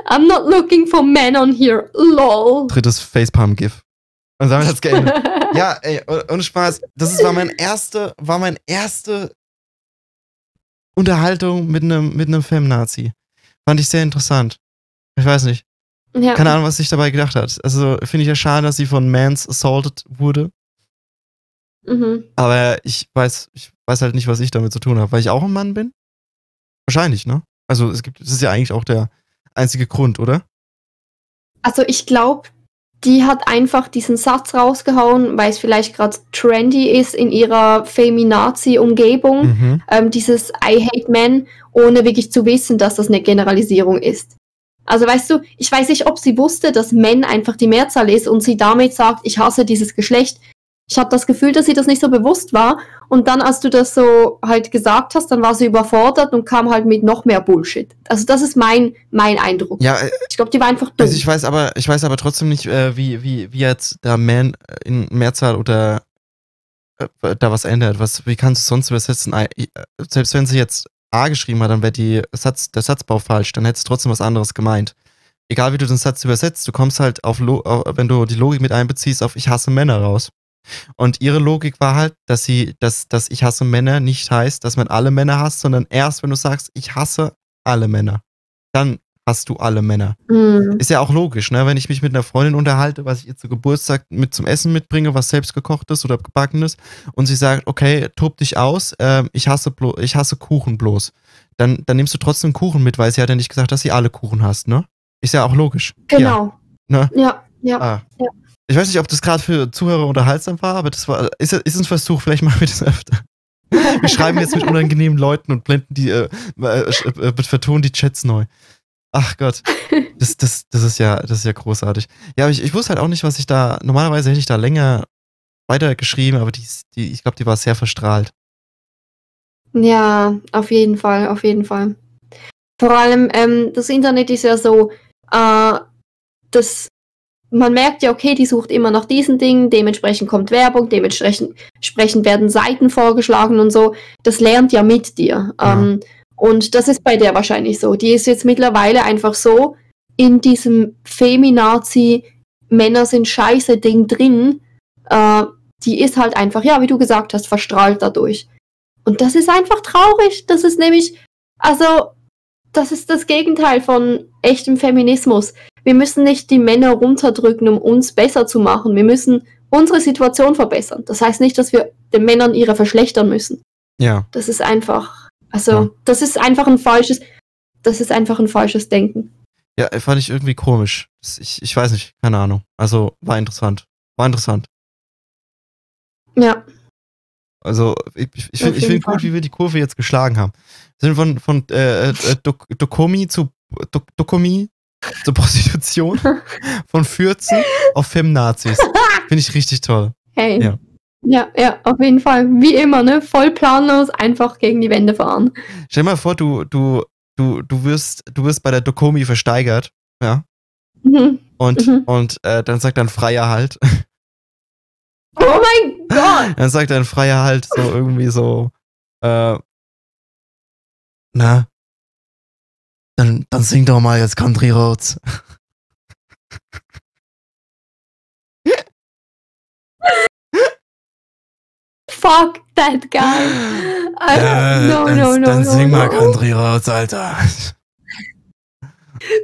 I'm not looking for men on here. Lol. Drittes Facepalm GIF. Und damit hat's geendet. ja, ey, oh- ohne Spaß. Das ist, war mein erste, war mein erste Unterhaltung mit einem mit einem Femnazi. Fand ich sehr interessant. Ich weiß nicht. ja. Keine Ahnung, was sich dabei gedacht hat. Also finde ich ja schade, dass sie von Mans assaulted wurde. Mhm. Aber ich weiß, ich weiß halt nicht, was ich damit zu tun habe, weil ich auch ein Mann bin. Wahrscheinlich, ne? Also es gibt, das ist ja eigentlich auch der einzige Grund, oder? Also ich glaube, die hat einfach diesen Satz rausgehauen, weil es vielleicht gerade trendy ist in ihrer Feminazi-Umgebung. Mhm. Ähm, dieses I hate men, ohne wirklich zu wissen, dass das eine Generalisierung ist. Also weißt du, ich weiß nicht, ob sie wusste, dass Men einfach die Mehrzahl ist und sie damit sagt, ich hasse dieses Geschlecht. Ich habe das Gefühl, dass sie das nicht so bewusst war. Und dann, als du das so halt gesagt hast, dann war sie überfordert und kam halt mit noch mehr Bullshit. Also das ist mein, mein Eindruck. Ja, äh, Ich glaube, die war einfach dumm. also ich weiß aber, ich weiß aber trotzdem nicht, äh, wie, wie, wie jetzt der Man in Mehrzahl oder äh, da was ändert. Was, wie kannst du es sonst übersetzen? Äh, Selbst wenn sie jetzt A geschrieben hat, dann wäre die Satz, der Satzbau falsch, dann hättest du trotzdem was anderes gemeint. Egal wie du den Satz übersetzt, du kommst halt auf wenn du die Logik mit einbeziehst, auf ich hasse Männer raus. Und ihre Logik war halt, dass sie, dass, dass ich hasse Männer nicht heißt, dass man alle Männer hasst, sondern erst, wenn du sagst, ich hasse alle Männer, dann hast du alle Männer. Hm. Ist ja auch logisch, ne? Wenn ich mich mit einer Freundin unterhalte, was ich ihr zu Geburtstag mit zum Essen mitbringe, was selbst gekocht ist oder gebacken ist, und sie sagt, okay, tob dich aus, ähm, ich hasse blo ich hasse Kuchen bloß. Dann, dann nimmst du trotzdem Kuchen mit, weil sie hat ja nicht gesagt, dass sie alle Kuchen hasst, ne? Ist ja auch logisch. Genau. Ne? Ja, ja. Ah. Ja. Ich weiß nicht, ob das gerade für Zuhörer unterhaltsam war, aber das war, ist, ist ein Versuch, vielleicht machen wir das öfter. Wir schreiben jetzt mit unangenehmen Leuten und blenden die, äh, äh, äh, vertonen die Chats neu. Ach Gott. Das, das, das ist ja, das ist ja großartig. Ja, aber ich, ich wusste halt auch nicht, was ich da, normalerweise hätte ich da länger weitergeschrieben, aber die, die ich glaube, die war sehr verstrahlt. Ja, auf jeden Fall, auf jeden Fall. Vor allem, ähm, das Internet ist ja so, äh, dass man merkt ja, okay, die sucht immer nach diesen Dingen, dementsprechend kommt Werbung, dementsprechend entsprechend werden Seiten vorgeschlagen und so. Das lernt ja mit dir. Ja. Ähm, und das ist bei der wahrscheinlich so. Die ist jetzt mittlerweile einfach so in diesem Feminazi Männer sind scheiße Ding drin. Äh, die ist halt einfach, ja, wie du gesagt hast, verstrahlt dadurch. Und das ist einfach traurig. Das ist nämlich, also, das ist das Gegenteil von echtem Feminismus. Wir müssen nicht die Männer runterdrücken, um uns besser zu machen. Wir müssen unsere Situation verbessern. Das heißt nicht, dass wir den Männern ihre verschlechtern müssen. Ja. Das ist einfach, also, Ja. das ist einfach ein falsches, das ist einfach ein falsches Denken. Ja, fand ich irgendwie komisch. Ich, ich weiß nicht, keine Ahnung. Also, war interessant. War interessant. Ja, Also, ich, ich, ich finde gut, wie wir die Kurve jetzt geschlagen haben. Wir sind von, von äh, äh, Dok Dokomi zu Dok Dokomi zur Prostitution, von Fürzen auf Femnazis. Finde ich richtig toll. hey. Ja. Ja, ja, auf jeden Fall. Wie immer, ne? Voll planlos, einfach gegen die Wände fahren. Stell dir mal vor, du, du, du, du wirst, du wirst bei der Dokomi versteigert, ja, Mhm. und, Mhm. und äh, dann sagt dein Freier halt, Oh mein Gott! dann sagt dein Freier halt so irgendwie so, äh, na, dann, dann sing doch mal jetzt Country Roads. Fuck that guy. Äh, no, dann, no, no, dann no, sing mal. Country Roads, Alter.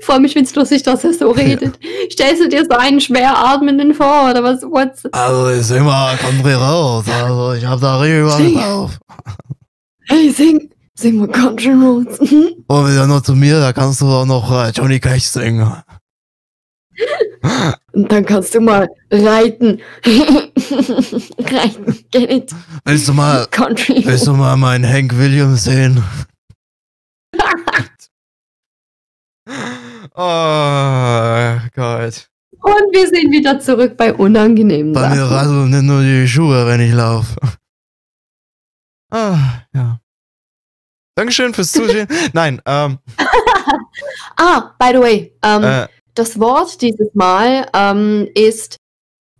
Vor mich find's lustig, dass er so redet. Stellst du dir so einen schwer atmenden vor, oder was? What's Also ich sing mal Country raus. Also ich hab da richtig was drauf. Hey, sing, sing mal Country Roads. Mhm. Und wieder nur zu mir, da kannst du auch noch äh, Johnny Cash singen. Und dann kannst du mal reiten. reiten, get it? Willst du mal, Country. willst du mal meinen Hank Williams sehen? oh Gott. Und wir sind wieder zurück bei unangenehmen Bei mir Sachen. rasseln nicht nur die Schuhe, wenn ich laufe. Ah, ja. Dankeschön fürs Zusehen. Nein, ähm, Ah, by the way, ähm, äh, das Wort dieses Mal ähm, ist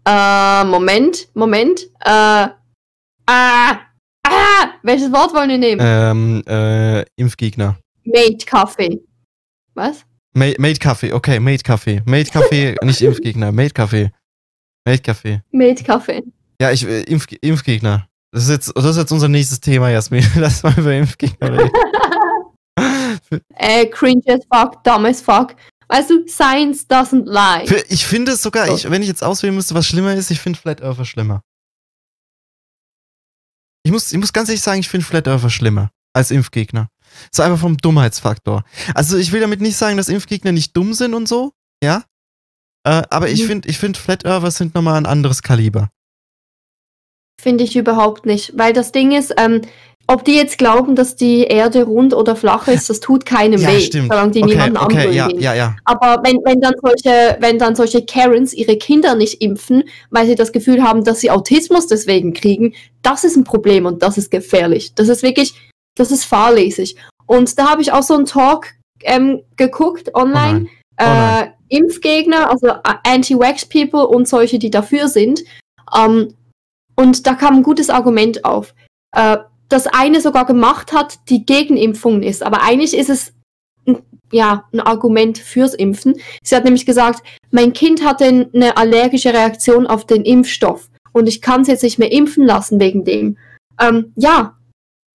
äh, Moment, Moment, äh, ah, ah, welches Wort wollen wir nehmen? ähm, äh, Impfgegner. Mate Kaffee. Was? Ma- Made Kaffee, okay, Made Kaffee. Made Kaffee, nicht Impfgegner, Made Kaffee. Made Kaffee. Mate Kaffee. Ja, ich, äh, Impf, Impfgegner. Das ist, jetzt, das ist jetzt unser nächstes Thema, Jasmin. Lass mal über Impfgegner reden. äh, cringe as fuck, dumb as fuck. Weißt du, Science doesn't lie. Ich finde es sogar, So. ich, wenn ich jetzt auswählen müsste, was schlimmer ist, ich finde Flat Earther schlimmer. Ich muss, ich muss ganz ehrlich sagen, ich finde Flat Earther schlimmer als Impfgegner. So einfach vom Dummheitsfaktor. Also ich will damit nicht sagen, dass Impfgegner nicht dumm sind und so, ja. Äh, aber ich Mhm. finde, ich finde Flat Earther sind nochmal ein anderes Kaliber. Finde ich überhaupt nicht. Weil das Ding ist, ähm, ob die jetzt glauben, dass die Erde rund oder flach ist, das tut keinem Ja, weh, stimmt. solange die Okay, niemanden okay, anbrüllen. ja, ja, ja. Aber wenn, wenn, dann solche, wenn dann solche Karens ihre Kinder nicht impfen, weil sie das Gefühl haben, dass sie Autismus deswegen kriegen, das ist ein Problem und das ist gefährlich. Das ist wirklich, das ist fahrlässig. Und da habe ich auch so einen Talk ähm, geguckt Oh online. Oh nein. äh, Impfgegner, also äh, Anti-Vax-People und solche, die dafür sind. Ähm, und da kam ein gutes Argument auf. Äh, das eine sogar gemacht hat, die gegen Impfungen ist. Aber eigentlich ist es ein, ja, ein Argument fürs Impfen. Sie hat nämlich gesagt, mein Kind hatte eine allergische Reaktion auf den Impfstoff und ich kann es jetzt nicht mehr impfen lassen wegen dem. Ähm, ja,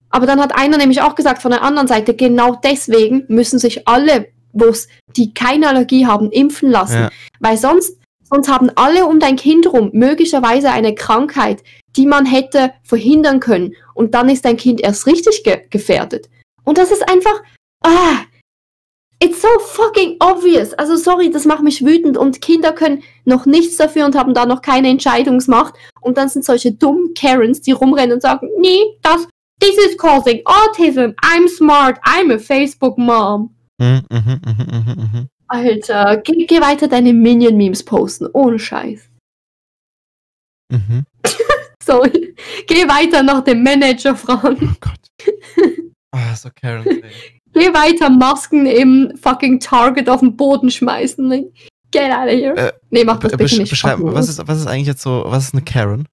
aber dann hat einer nämlich auch gesagt von der anderen Seite, genau deswegen müssen sich alle, wo's, die keine Allergie haben, impfen lassen. Ja. Weil sonst, sonst haben alle um dein Kind rum möglicherweise eine Krankheit, die man hätte verhindern können. Und dann ist dein Kind erst richtig ge gefährdet. Und das ist einfach, ah, it's so fucking obvious. Also sorry, das macht mich wütend. Und Kinder können noch nichts dafür und haben da noch keine Entscheidungsmacht. Und dann sind solche dummen Karens, die rumrennen und sagen, nee, das, this is causing autism. I'm smart. I'm a Facebook mom. Mhm, mhm, mhm, mhm, mhm. Alter, geh, geh weiter deine Minion-Memes posten. Ohne Scheiß. Mhm. So, geh weiter nach dem Manager fragen. Oh Gott. Ah, so Karen. Geh weiter Masken im fucking Target auf den Boden schmeißen. Like, Get out of here. Äh, nee, mach das bitte nicht. beschreib, was ist, was ist eigentlich jetzt so, was ist eine Karen?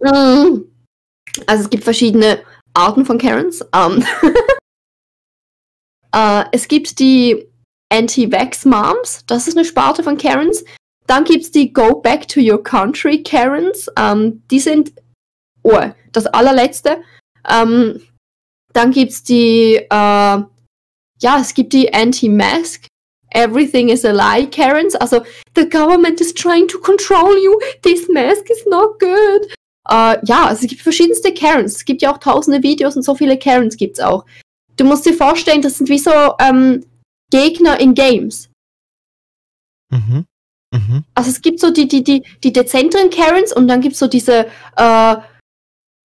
Mm. Also es gibt verschiedene Arten von Karens. Ähm, äh, es gibt die Anti-Vax-Moms, das ist eine Sparte von Karens. Dann gibt es die Go Back to Your Country Karens, ähm, die sind oh, das allerletzte. Ähm, dann gibt es die, äh, ja, es gibt die Anti-Mask, Everything is a lie Karens, also the government is trying to control you, this mask is not good. Äh, ja, also es gibt verschiedenste Karens. Es gibt ja auch tausende Videos und so viele Karens gibt's auch. Du musst dir vorstellen, das sind wie so ähm, Gegner in Games. Mhm. Mhm. Also es gibt so die, die, die, die dezenteren Karens und dann gibt's so diese, äh,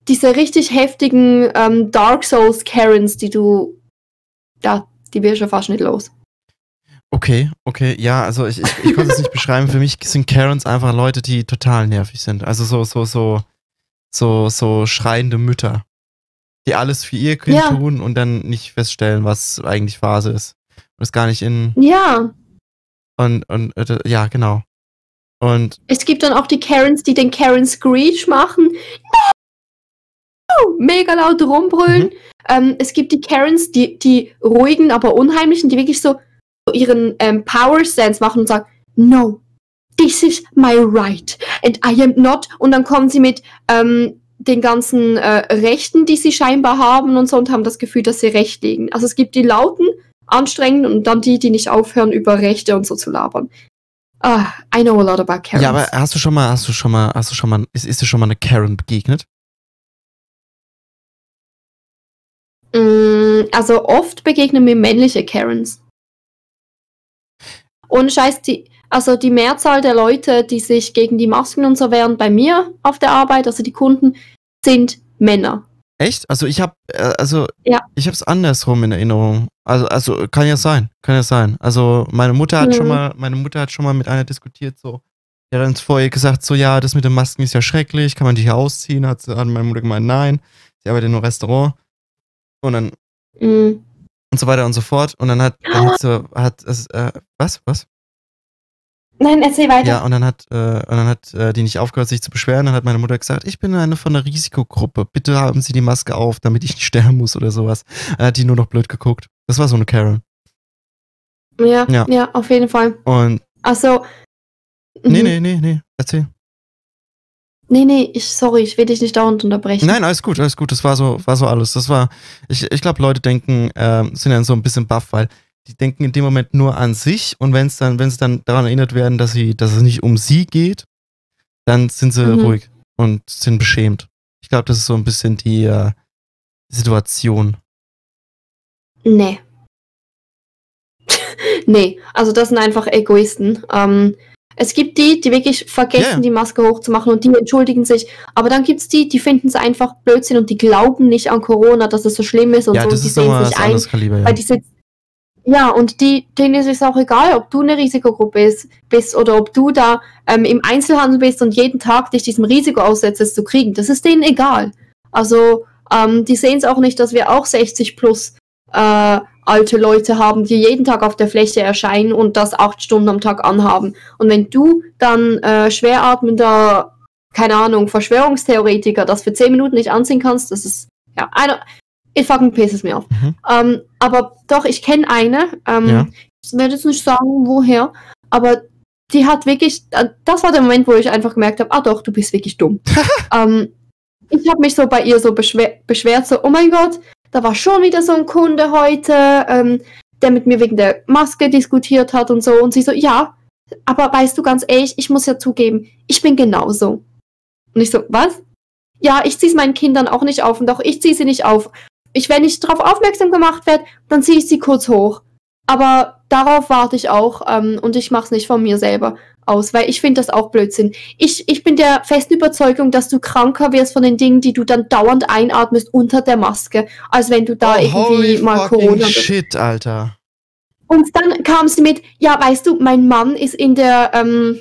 diese richtig heftigen ähm, Dark Souls Karens, die du, ja, die wirst du fast nicht los. Okay, okay, ja, also ich, ich, ich konnte es nicht beschreiben. Für mich sind Karens einfach Leute, die total nervig sind. Also so, so, so, so, so schreiende Mütter, die alles für ihr Kind Ja. tun und dann nicht feststellen, was eigentlich Phase ist. Es gar nicht in, Ja, und, und, äh, ja, genau. Und, es gibt dann auch die Karens, die den Karen Screech machen. No! Mega laut rumbrüllen. Mhm. Ähm, es gibt die Karens, die, die ruhigen, aber unheimlichen, die wirklich so ihren ähm, Power Stance machen und sagen, no, this is my right and I am not. Und dann kommen sie mit ähm, den ganzen äh, Rechten, die sie scheinbar haben und so und haben das Gefühl, dass sie recht liegen. Also es gibt die lauten, anstrengend und dann die, die nicht aufhören, über Rechte und so zu labern. Ah, I know a lot about Karens. Ja, aber hast du schon mal, hast du schon mal, hast du schon mal, ist, ist dir schon mal eine Karen begegnet? Mm, also oft begegnen mir männliche Karens. Und scheiß, die, also die Mehrzahl der Leute, die sich gegen die Masken und so wehren bei mir auf der Arbeit, also die Kunden, sind Männer. Echt? Also ich habe, äh, also Ja. ich habe es andersrum in Erinnerung. Also, also kann ja sein, kann ja sein. Also meine Mutter hat schon Mhm. mal, meine Mutter hat schon mal mit einer diskutiert, so. Die hat dann vorher gesagt, so ja, das mit den Masken ist ja schrecklich, kann man die hier ausziehen? Hat, sie- hat meine Mutter gemeint, nein, sie arbeitet in einem Restaurant. Und dann Mm. und so weiter und so fort. Und dann hat, dann hat sie, hat es, äh, was, was? Nein, erzähl weiter. Ja, und dann hat, äh, und dann hat äh, die nicht aufgehört, sich zu beschweren. Dann hat meine Mutter gesagt, ich bin eine von der Risikogruppe. Bitte haben Sie die Maske auf, damit ich nicht sterben muss oder sowas. Dann hat die nur noch blöd geguckt. Das war so eine Karen. Ja, Ja. ja, auf jeden Fall. Und Also. nee, mhm. nee, nee, nee, erzähl. Nee, nee, ich, sorry, ich will dich nicht dauernd unterbrechen. Nein, alles gut, alles gut. Das war so, war so alles. Das war, ich, ich glaube, Leute denken, ähm, sind dann so ein bisschen baff, weil die denken in dem Moment nur an sich und wenn es dann, wenn sie dann daran erinnert werden, dass sie, dass es nicht um sie geht, dann sind sie Mhm. ruhig und sind beschämt. Ich glaube, das ist so ein bisschen die äh, Situation. Nee. nee, also das sind einfach Egoisten. Ähm, es gibt die, die wirklich vergessen, ja. die Maske hochzumachen und die entschuldigen sich. Aber dann gibt es die, die finden es einfach Blödsinn und die glauben nicht an Corona, dass es so schlimm ist und ja, so. das und die ist sehen es nicht ein. Kaliber, ja. Weil die sitzen, ja, und die, denen ist es auch egal, ob du eine Risikogruppe ist, bist oder ob du da ähm, im Einzelhandel bist und jeden Tag dich diesem Risiko aussetzt, es zu kriegen. Das ist denen egal. Also, ähm, die sehen es auch nicht, dass wir auch 60 plus äh, alte Leute haben, die jeden Tag auf der Fläche erscheinen und das acht Stunden am Tag anhaben. Und wenn du dann äh, schweratmender, keine Ahnung, Verschwörungstheoretiker das für 10 Minuten nicht anziehen kannst, das ist, ja, einer, it fucking pisses me off. Mhm. Ähm, aber doch, ich kenne eine, ähm, Ja. ich werde jetzt nicht sagen, woher, aber die hat wirklich, äh, das war der Moment, wo ich einfach gemerkt habe, ah doch, du bist wirklich dumm. ähm, ich habe mich so bei ihr so beschwer beschwert, so, oh mein Gott, da war schon wieder so ein Kunde heute, ähm, der mit mir wegen der Maske diskutiert hat und so. Und sie so, ja, aber weißt du ganz ehrlich, ich muss ja zugeben, ich bin genauso. Und ich so, was? Ja, ich ziehe es meinen Kindern auch nicht auf und auch ich ziehe sie nicht auf. Ich, wenn ich darauf aufmerksam gemacht werde, dann ziehe ich sie kurz hoch. Aber darauf warte ich auch ähm, und ich mache es nicht von mir selber aus, weil ich finde das auch Blödsinn. Ich, ich bin der festen Überzeugung, dass du kranker wirst von den Dingen, die du dann dauernd einatmest unter der Maske, als wenn du da oh, irgendwie mal Corona bist. shit, Alter. Und dann kam sie mit, ja, weißt du, mein Mann ist in der, ähm,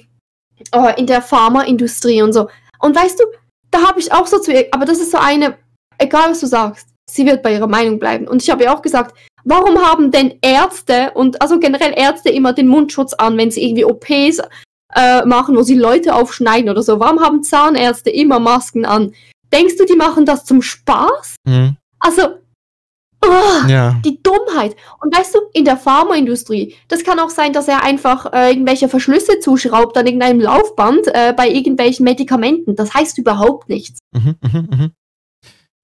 oh, in der Pharmaindustrie und so. Und weißt du, da habe ich auch so zu ihr, aber das ist so eine, egal was du sagst, sie wird bei ihrer Meinung bleiben. Und ich habe ihr auch gesagt, warum haben denn Ärzte und also generell Ärzte immer den Mundschutz an, wenn sie irgendwie OPs äh, machen, wo sie Leute aufschneiden oder so? Warum haben Zahnärzte immer Masken an? Denkst du, die machen das zum Spaß? Mhm. Also, uah, Ja. die Dummheit. Und weißt du, in der Pharmaindustrie, das kann auch sein, dass er einfach äh, irgendwelche Verschlüsse zuschraubt an irgendeinem Laufband äh, bei irgendwelchen Medikamenten. Das heißt überhaupt nichts. Mhm, mhm, mhm.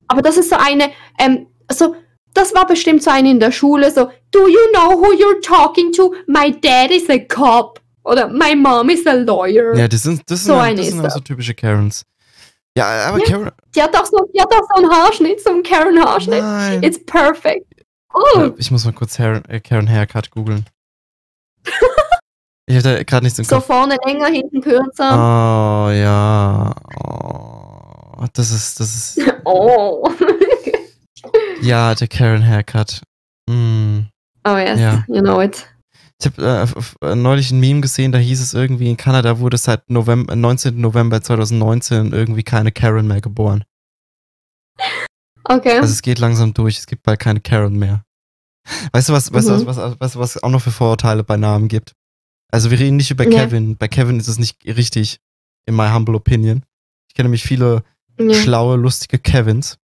Aber das ist so eine, ähm, so, das war bestimmt so eine in der Schule, so, do you know who you're talking to? My dad is a cop. Oder my mom is a lawyer. Ja, das sind, das sind, So auch- eine das sind auch das. so typische Karens. Ja, aber Ja. Karen. Die hat doch so, die hat doch so einen Haarschnitt, so einen Karen-Haarschnitt. Nein. It's perfect. Oh, ich muss mal kurz Karen, äh, Karen Haircut googeln. ich da gerade nichts im so Kopf. vorne länger, hinten kürzer. Oh, ja. Oh, das ist, das ist. Oh. Ja, der Karen Haircut. Hm. Oh yes, Ja. you know it. Ich habe äh, f- neulich ein Meme gesehen, da hieß es irgendwie, in Kanada wurde seit November, 19. November 2019 irgendwie keine Karen mehr geboren. Okay. Also es geht langsam durch, es gibt bald keine Karen mehr. Weißt du, was, weißt, Mhm. du, was, was, weißt du, was auch noch für Vorurteile bei Namen gibt? Also wir reden nicht über Ja. Kevin. Bei Kevin ist es nicht richtig, in my humble opinion. Ich kenne nämlich viele ja. schlaue, lustige Kevins.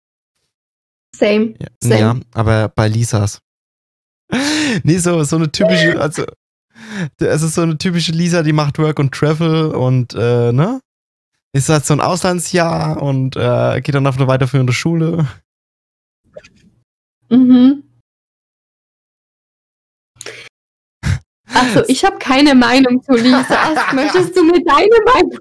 Same. Ja, Same. ja, aber bei Lisas. nee, so, so eine typische, also, es ist so eine typische Lisa, die macht Work und Travel und, äh, ne? Ist halt so ein Auslandsjahr und äh, geht dann auf eine weiterführende Schule. Mhm. Also, ich habe keine Meinung zu Lisa. Möchtest du mir deine Meinung?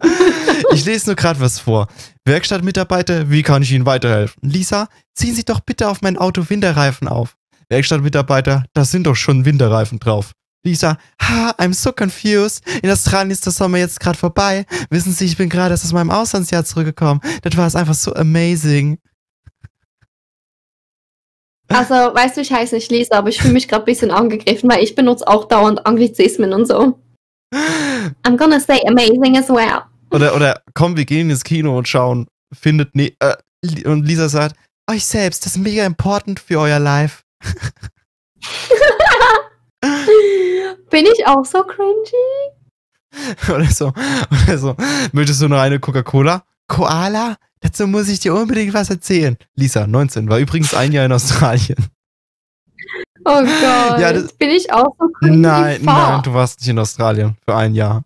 Ich lese nur gerade was vor. Werkstattmitarbeiter, wie kann ich Ihnen weiterhelfen? Lisa, ziehen Sie doch bitte auf mein Auto Winterreifen auf. Werkstattmitarbeiter, da sind doch schon Winterreifen drauf. Lisa, ha, I'm so confused. In Australien ist der Sommer jetzt gerade vorbei. Wissen Sie, ich bin gerade erst aus meinem Auslandsjahr zurückgekommen. Das war es einfach so amazing. Also, weißt du, ich heiße nicht Lisa, aber ich fühle mich gerade ein bisschen angegriffen, weil ich benutze auch dauernd Anglizismen und so. I'm gonna say amazing as well. Oder, oder komm, wir gehen ins Kino und schauen. Findet ne äh, und Lisa sagt, euch selbst, das ist mega important für euer Life. Bin ich auch so cringy? oder so, oder so. Möchtest du noch eine Coca-Cola? Koala? Dazu muss ich dir unbedingt was erzählen. Lisa, 19, war übrigens ein Jahr in Australien. Oh Gott. Ja, das- Bin ich auch so cringy? Nein, nein, du warst nicht in Australien für ein Jahr.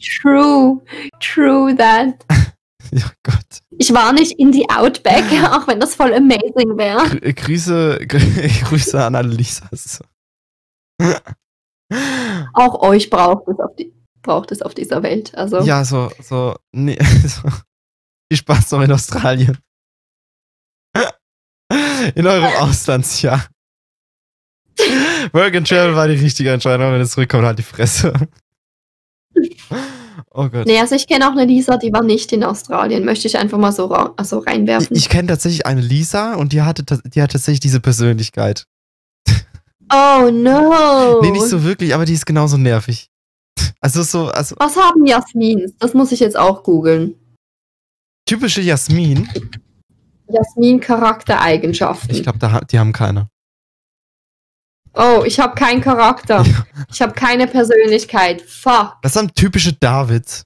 True. True that. Ja, Gott. Ich war nicht in die Outback, auch wenn das voll amazing wäre. Grü Grüße, grü Grüße an alle Lisas. Auch euch braucht es auf, die, braucht es auf dieser Welt. Also. Ja, so, so, nee, so. Viel Spaß noch in Australien. In eurem Auslandsjahr. Work and Travel war die richtige Entscheidung, wenn es zurückkommt, halt die Fresse. Oh Gott. Nee, also ich kenne auch eine Lisa, die war nicht in Australien. Möchte ich einfach mal so also Ich, reinwerfen. ich kenne tatsächlich eine Lisa und die hatte, die hat tatsächlich diese Persönlichkeit. oh no. Nee, nicht so wirklich, aber die ist genauso nervig. Also so, also Was haben Jasmins? Das muss ich jetzt auch googeln. typische Jasmin. Jasmin Charaktereigenschaften. Ich glaube, die haben keine. Oh, ich habe keinen Charakter. Ich habe keine Persönlichkeit. Fuck. Das sind typische Davids.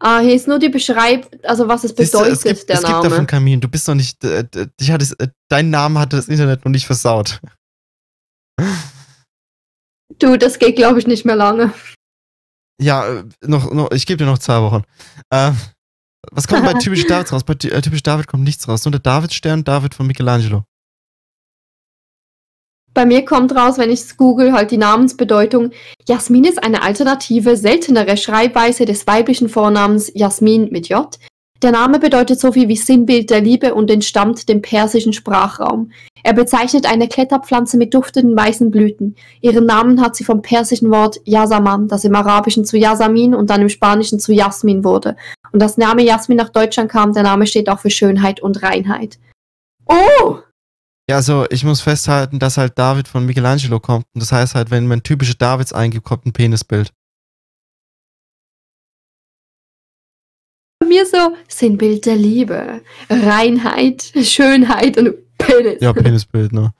Ah, hier ist nur die Beschreibung, also was es Siehst du, bedeutet, es gibt, der es gibt Name. davon Kamin. Du bist noch nicht. Äh, dich hat es, äh, dein Name hatte das Internet noch nicht versaut. Du, das geht, glaube ich, nicht mehr lange. Ja, äh, noch, noch, ich gebe dir noch zwei Wochen. Äh, was kommt bei typisch David raus? Bei äh, typisch David kommt nichts raus. Nur der David-Stern, David von Michelangelo. Bei mir kommt raus, wenn ich es google, halt die Namensbedeutung. Jasmin ist eine alternative, seltenere Schreibweise des weiblichen Vornamens Jasmin mit J. Der Name bedeutet so viel wie Sinnbild der Liebe und entstammt dem persischen Sprachraum. Er bezeichnet eine Kletterpflanze mit duftenden weißen Blüten. Ihren Namen hat sie vom persischen Wort Yasaman, das im Arabischen zu Yasamin und dann im Spanischen zu Jasmin wurde. Und das Name Jasmin nach Deutschland kam, der Name steht auch für Schönheit und Reinheit. Oh! Ja, also ich muss festhalten, dass halt David von Michelangelo kommt. Und das heißt halt, wenn man typische Davids eingibt, kommt ein Penisbild. Bei mir so Sinnbild der Liebe, Reinheit, Schönheit und Penis. Ja, Penisbild, ne?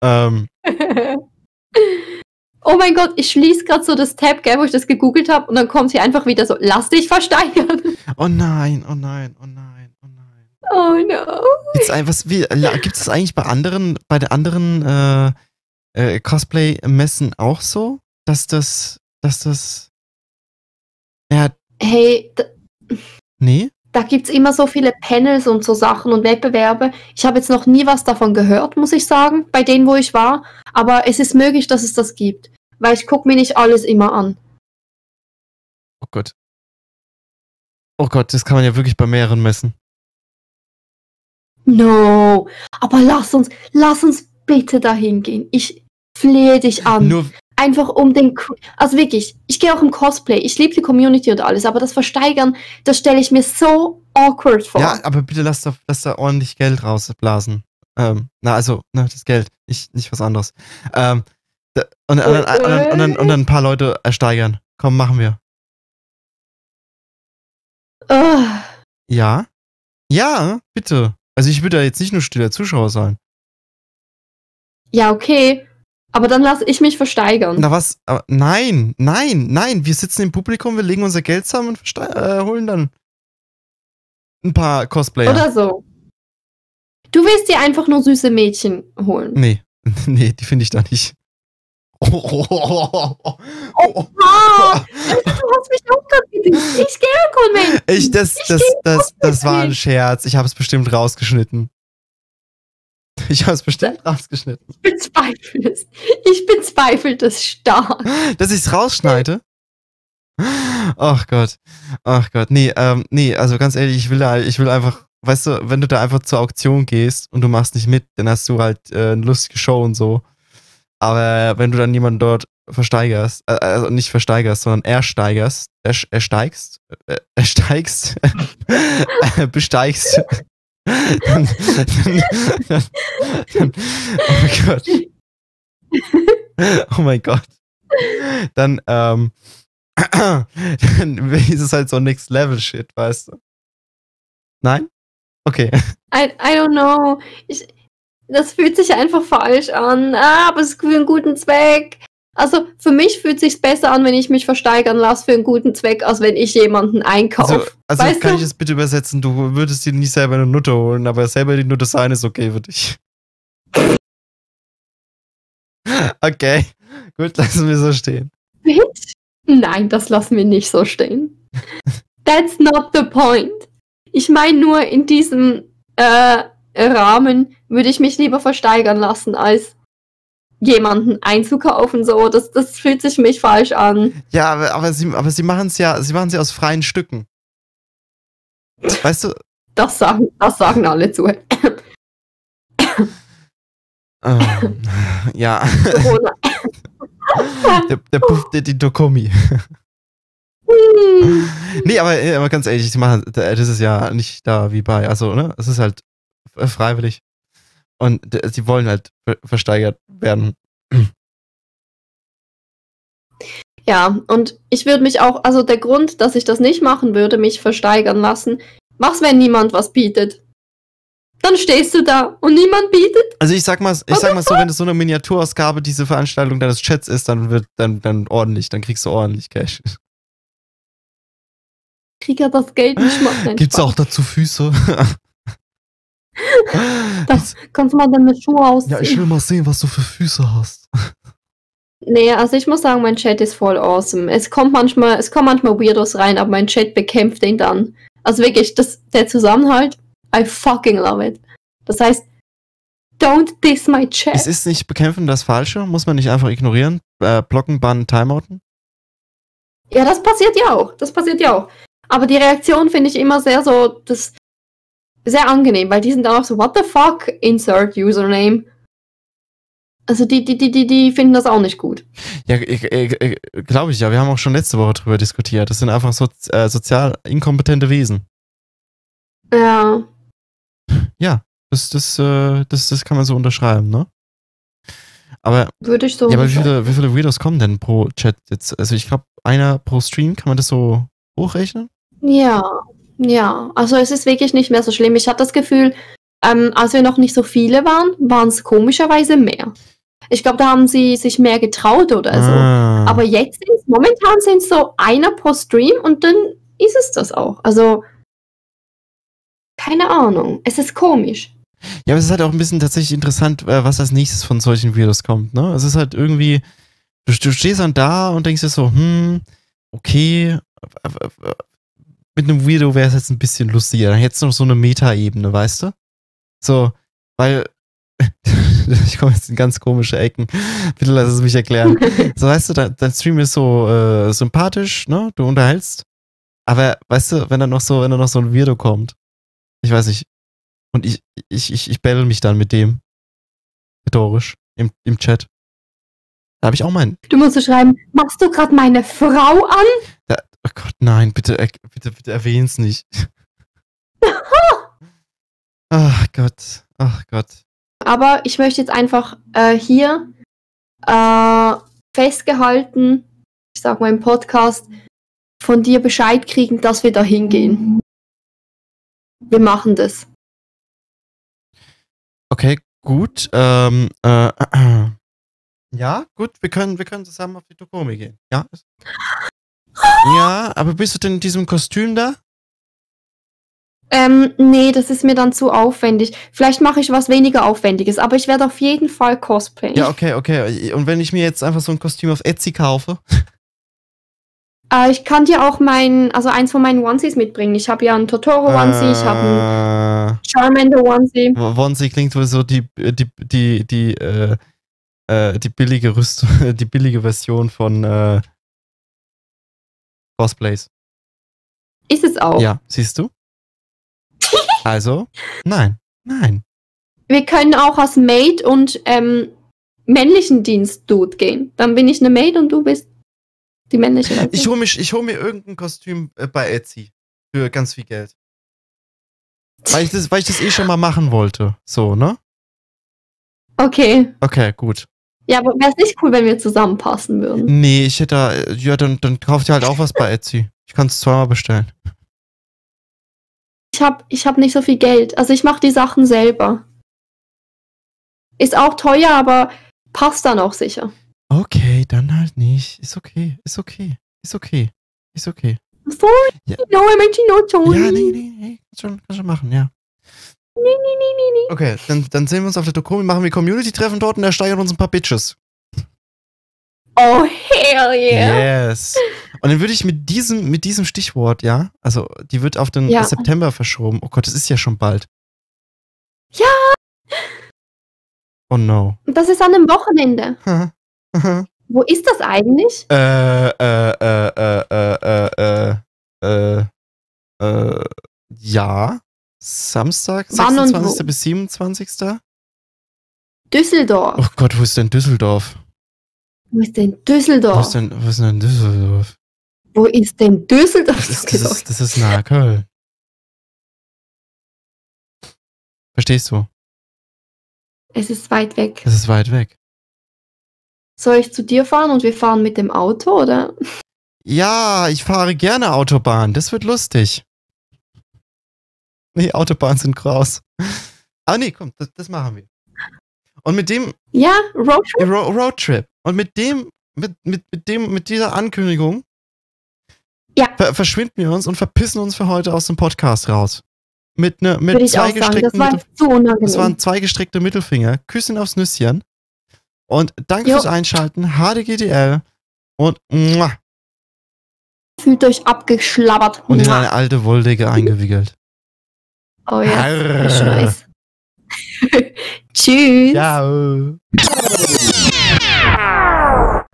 Ähm, oh mein Gott, ich schließe gerade so das Tab, gell, wo ich das gegoogelt habe und dann kommt hier einfach wieder so, lass dich versteigern. oh nein, oh nein, oh nein, oh nein. No. Gibt's was, wie, gibt's das eigentlich bei anderen, bei den anderen äh, äh, Cosplay-Messen auch so? Dass das, dass das. Ja, Hey, nee? da gibt's immer so viele Panels und so Sachen und Wettbewerbe. Ich habe jetzt noch nie was davon gehört, muss ich sagen, bei denen, wo ich war. Aber es ist möglich, dass es das gibt. Weil ich gucke mir nicht alles immer an. Oh Gott. Oh Gott, das kann man ja wirklich bei mehreren messen. No. Aber lass uns, lass uns bitte dahin gehen. Ich flehe dich an. Nur, Einfach um den. Also wirklich, ich gehe auch im Cosplay. Ich liebe die Community und alles, aber das Versteigern, das stelle ich mir so awkward vor. ja, aber bitte lass da, lass da ordentlich Geld rausblasen. Ähm, na, also, ne, das Geld, nicht, nicht was anderes. Ähm, da, und, und, und, und, und, dann- und dann ein paar Leute ersteigern. Komm, machen wir. Ugh. Ja? Ja, bitte. Also ich würde da jetzt nicht nur stiller Zuschauer sein. ja, okay. Aber dann lasse ich mich versteigern. Na was? Aber nein, nein, nein. Wir sitzen im Publikum, wir legen unser Geld zusammen und äh, holen dann ein paar Cosplayer. Oder so. Du willst dir einfach nur süße Mädchen holen. Nee, nee, die finde ich da nicht. Oh, oh, oh, oh, oh, oh. Ah, du hast mich gedisst. Ich gehe Mensch. Ich, das, das, das, das war ein. Scherz. Ich habe es bestimmt rausgeschnitten. Ich habe es bestimmt rausgeschnitten. Ich bezweifle es. Ich bezweifle das stark. Dass ich es rausschneide? Ach Gott. Ach Gott. Nee, ähm, nee, also ganz ehrlich, ich will da, ich will einfach, weißt du, wenn du da einfach zur Auktion gehst und du machst nicht mit, dann hast du halt äh, eine lustige Show und so. Aber wenn du dann jemanden dort versteigerst, äh, also nicht versteigerst, sondern ersteigerst, erst, ersteigst, äh, ersteigst, besteigst, dann, dann, oh mein Gott. Oh mein Gott. Dann, ähm, dann ist es halt so Next Level Shit, weißt du? Nein? Okay. I, I don't know. Ich, das fühlt sich einfach falsch an. Ah, aber es ist für einen guten Zweck. Also für mich fühlt es sich besser an, wenn ich mich versteigern lasse für einen guten Zweck, als wenn ich jemanden einkaufe. Also, also kann du? ich es bitte übersetzen? Du würdest dir nicht selber eine Nutte holen, aber selber die Nutte sein ist okay für dich. Okay, gut, lassen wir so stehen. Bitch? Nein, das lassen wir nicht so stehen. That's not the point. Ich meine nur, in diesem äh, Rahmen würde ich mich lieber versteigern lassen, als jemanden einzukaufen. So, das, das fühlt sich mich falsch an. Ja, aber, aber sie, aber sie machen es ja, sie machen es ja aus freien Stücken. Weißt du? Das sagen, das sagen alle zu. Ähm, ja, der, der Puff, der, die Dokomi. Nee, aber, aber ganz ehrlich, sie machen, das ist ja nicht da wie bei, also, ne, es ist halt f- freiwillig. Und sie wollen halt ver- versteigert werden. Ja, und ich würde mich auch, also der Grund, dass ich das nicht machen würde, mich versteigern lassen, mach's, wenn niemand was bietet. Dann stehst du da und niemand bietet. Also ich sag mal, ich sag mal so, wenn es so eine Miniaturausgabe diese Veranstaltung deines Chats ist, dann wird dann, dann ordentlich, dann kriegst du ordentlich Cash. Krieg ja das Geld nicht mal. Nein, Gibt's auch dazu Füße? Das kannst du mal deine Schuhe ausziehen. ja, ich will mal sehen, was du für Füße hast. Nee, also ich muss sagen, mein Chat ist voll awesome. Es kommt manchmal, es kommen manchmal Weirdos rein, aber mein Chat bekämpft den dann. Also wirklich, das, der Zusammenhalt, I fucking love it. Das heißt, don't diss my chat. Es ist nicht bekämpfen das Falsche, muss man nicht einfach ignorieren. Äh, blocken, bannen, timeouten. Ja, das passiert ja auch. Das passiert ja auch. Aber die Reaktion finde ich immer sehr so, das sehr angenehm, weil die sind dann auch so, what the fuck, insert username. Also die, die, die, die, die finden das auch nicht gut. Ja, glaube ich ja. Wir haben auch schon letzte Woche drüber diskutiert. Das sind einfach so, äh, sozial inkompetente Wesen. Ja. Das, das, äh, das, das kann man so unterschreiben, ne? Aber, Würde ich so. ja, aber wie viele, wie viele Weirdos kommen denn pro Chat jetzt? Also ich glaube, einer pro Stream, kann man das so hochrechnen? Ja, ja. Also es ist wirklich nicht mehr so schlimm. Ich hatte das Gefühl, ähm, als wir noch nicht so viele waren, waren es komischerweise mehr. Ich glaube, da haben sie sich mehr getraut oder so. Ah. Aber jetzt sind's, momentan sind es so einer pro Stream und dann ist es das auch. Also keine Ahnung. Es ist komisch. Ja, aber es ist halt auch ein bisschen tatsächlich interessant, äh, was als nächstes von solchen Videos kommt, ne? Es ist halt irgendwie, du, du stehst dann da und denkst dir so, hm, okay, mit einem Weirdo wäre es jetzt ein bisschen lustiger. Dann hättest du noch so eine Meta-Ebene, weißt du? So, weil, ich komme jetzt in ganz komische Ecken. Bitte lass es mich erklären. So, weißt du, dein, dein Stream ist so äh, sympathisch, ne? Du unterhältst. Aber, weißt du, wenn dann noch so, wenn dann noch so ein Weirdo kommt, ich weiß nicht, und ich, ich, ich, ich battle mich dann mit dem. Rhetorisch. Im, im Chat. Da habe ich auch meinen. Du musst so schreiben, machst du gerade meine Frau an? Da, oh Gott, nein, bitte, bitte, bitte erwähn's nicht. Ach Gott. Ach Gott. Aber ich möchte jetzt einfach äh, hier äh, festgehalten, ich sag mal im Podcast, von dir Bescheid kriegen, dass wir da hingehen. Wir machen das. Okay, gut. Ähm, äh, ja, gut, wir können, wir können zusammen auf die Tokomi gehen. Ja. Ja, aber bist du denn in diesem Kostüm da? Ähm, nee, das ist mir dann zu aufwendig. Vielleicht mache ich was weniger Aufwendiges, aber ich werde auf jeden Fall cosplayen. Ja, okay, okay. Und wenn ich mir jetzt einfach so ein Kostüm auf Etsy kaufe? Äh, ich kann dir auch mein, also eins von meinen Onesies mitbringen. Ich habe ja einen Totoro-Onesie, ich habe einen Äh, Charmander-Onesie. Wonsi klingt wohl so die, die, die, die, äh, äh, die billige Rüstung, die billige Version von äh, Cosplays. Ist es auch. Ja, siehst du? Also, nein, nein. Wir können auch als Maid und ähm, männlichen Dienst-Dude gehen. Dann bin ich eine Maid und du bist die männliche Version. Ich hole mich, ich hol mir irgendein Kostüm äh, bei Etsy für ganz viel Geld. Weil ich, das, weil ich das eh schon mal machen wollte. So, ne? Okay. Okay, gut. Ja, aber wäre es nicht cool, wenn wir zusammenpassen würden? Nee, ich hätte, da- ja, dann, dann kauft ihr halt auch was bei Etsy. Ich kann es zweimal bestellen. Ich habe ich hab nicht so viel Geld. Also ich mache die Sachen selber. Ist auch teuer, aber passt dann auch sicher. Okay, dann halt nicht. Ist okay, ist okay, ist okay, ist okay. So, Ja. no, I meant you know, Tony. Ja, nee, nee, nee, kannst schon, kannst schon machen, ja. Nee, nee, nee, nee, nee. Okay, dann, dann sehen wir uns auf der Dokomi, machen wir Community-Treffen dort und ersteigern uns ein paar Bitches. Oh, hell yeah. Yes. Und dann würde ich mit diesem, mit diesem Stichwort, ja, also die wird auf den Ja. September verschoben. Oh Gott, es ist ja schon bald. Ja. Oh no. Das ist an einem Wochenende. äh, Wo ist das eigentlich? äh, äh, äh, äh, äh, äh, äh, ja. Samstag, Wann und 26. wo? bis 27. Düsseldorf. Oh Gott, wo ist denn Düsseldorf? Wo ist denn Wo Düsseldorf? ist denn, wo ist denn Düsseldorf? Wo ist denn Düsseldorf? Das ist, das ist, das ist nahe Köln. Verstehst du? es ist weit weg. Das ist weit weg. Soll ich zu dir fahren und wir fahren mit dem Auto oder? Ja, ich fahre gerne Autobahn. Das wird lustig. Nee, Autobahnen sind kraus. Ah, nee, komm, das, das machen wir. Und mit dem Ja, Roadtrip? Ro Roadtrip. Und mit dem, mit, mit, mit dem, mit dieser Ankündigung Ja. ver verschwinden wir uns und verpissen uns für heute aus dem Podcast raus. Mit, ne, mit Würde zwei auch sagen. Das gestreckten war Mittel zu unangenehm. Das waren zwei gestreckte Mittelfinger. Küsschen aufs Nüsschen. Und danke Jo. fürs Einschalten. HDGDL. Und, muah, Fühlt euch abgeschlabbert. und in eine alte Wolldecke eingewickelt. Oh ja. Tschüss. Ciao.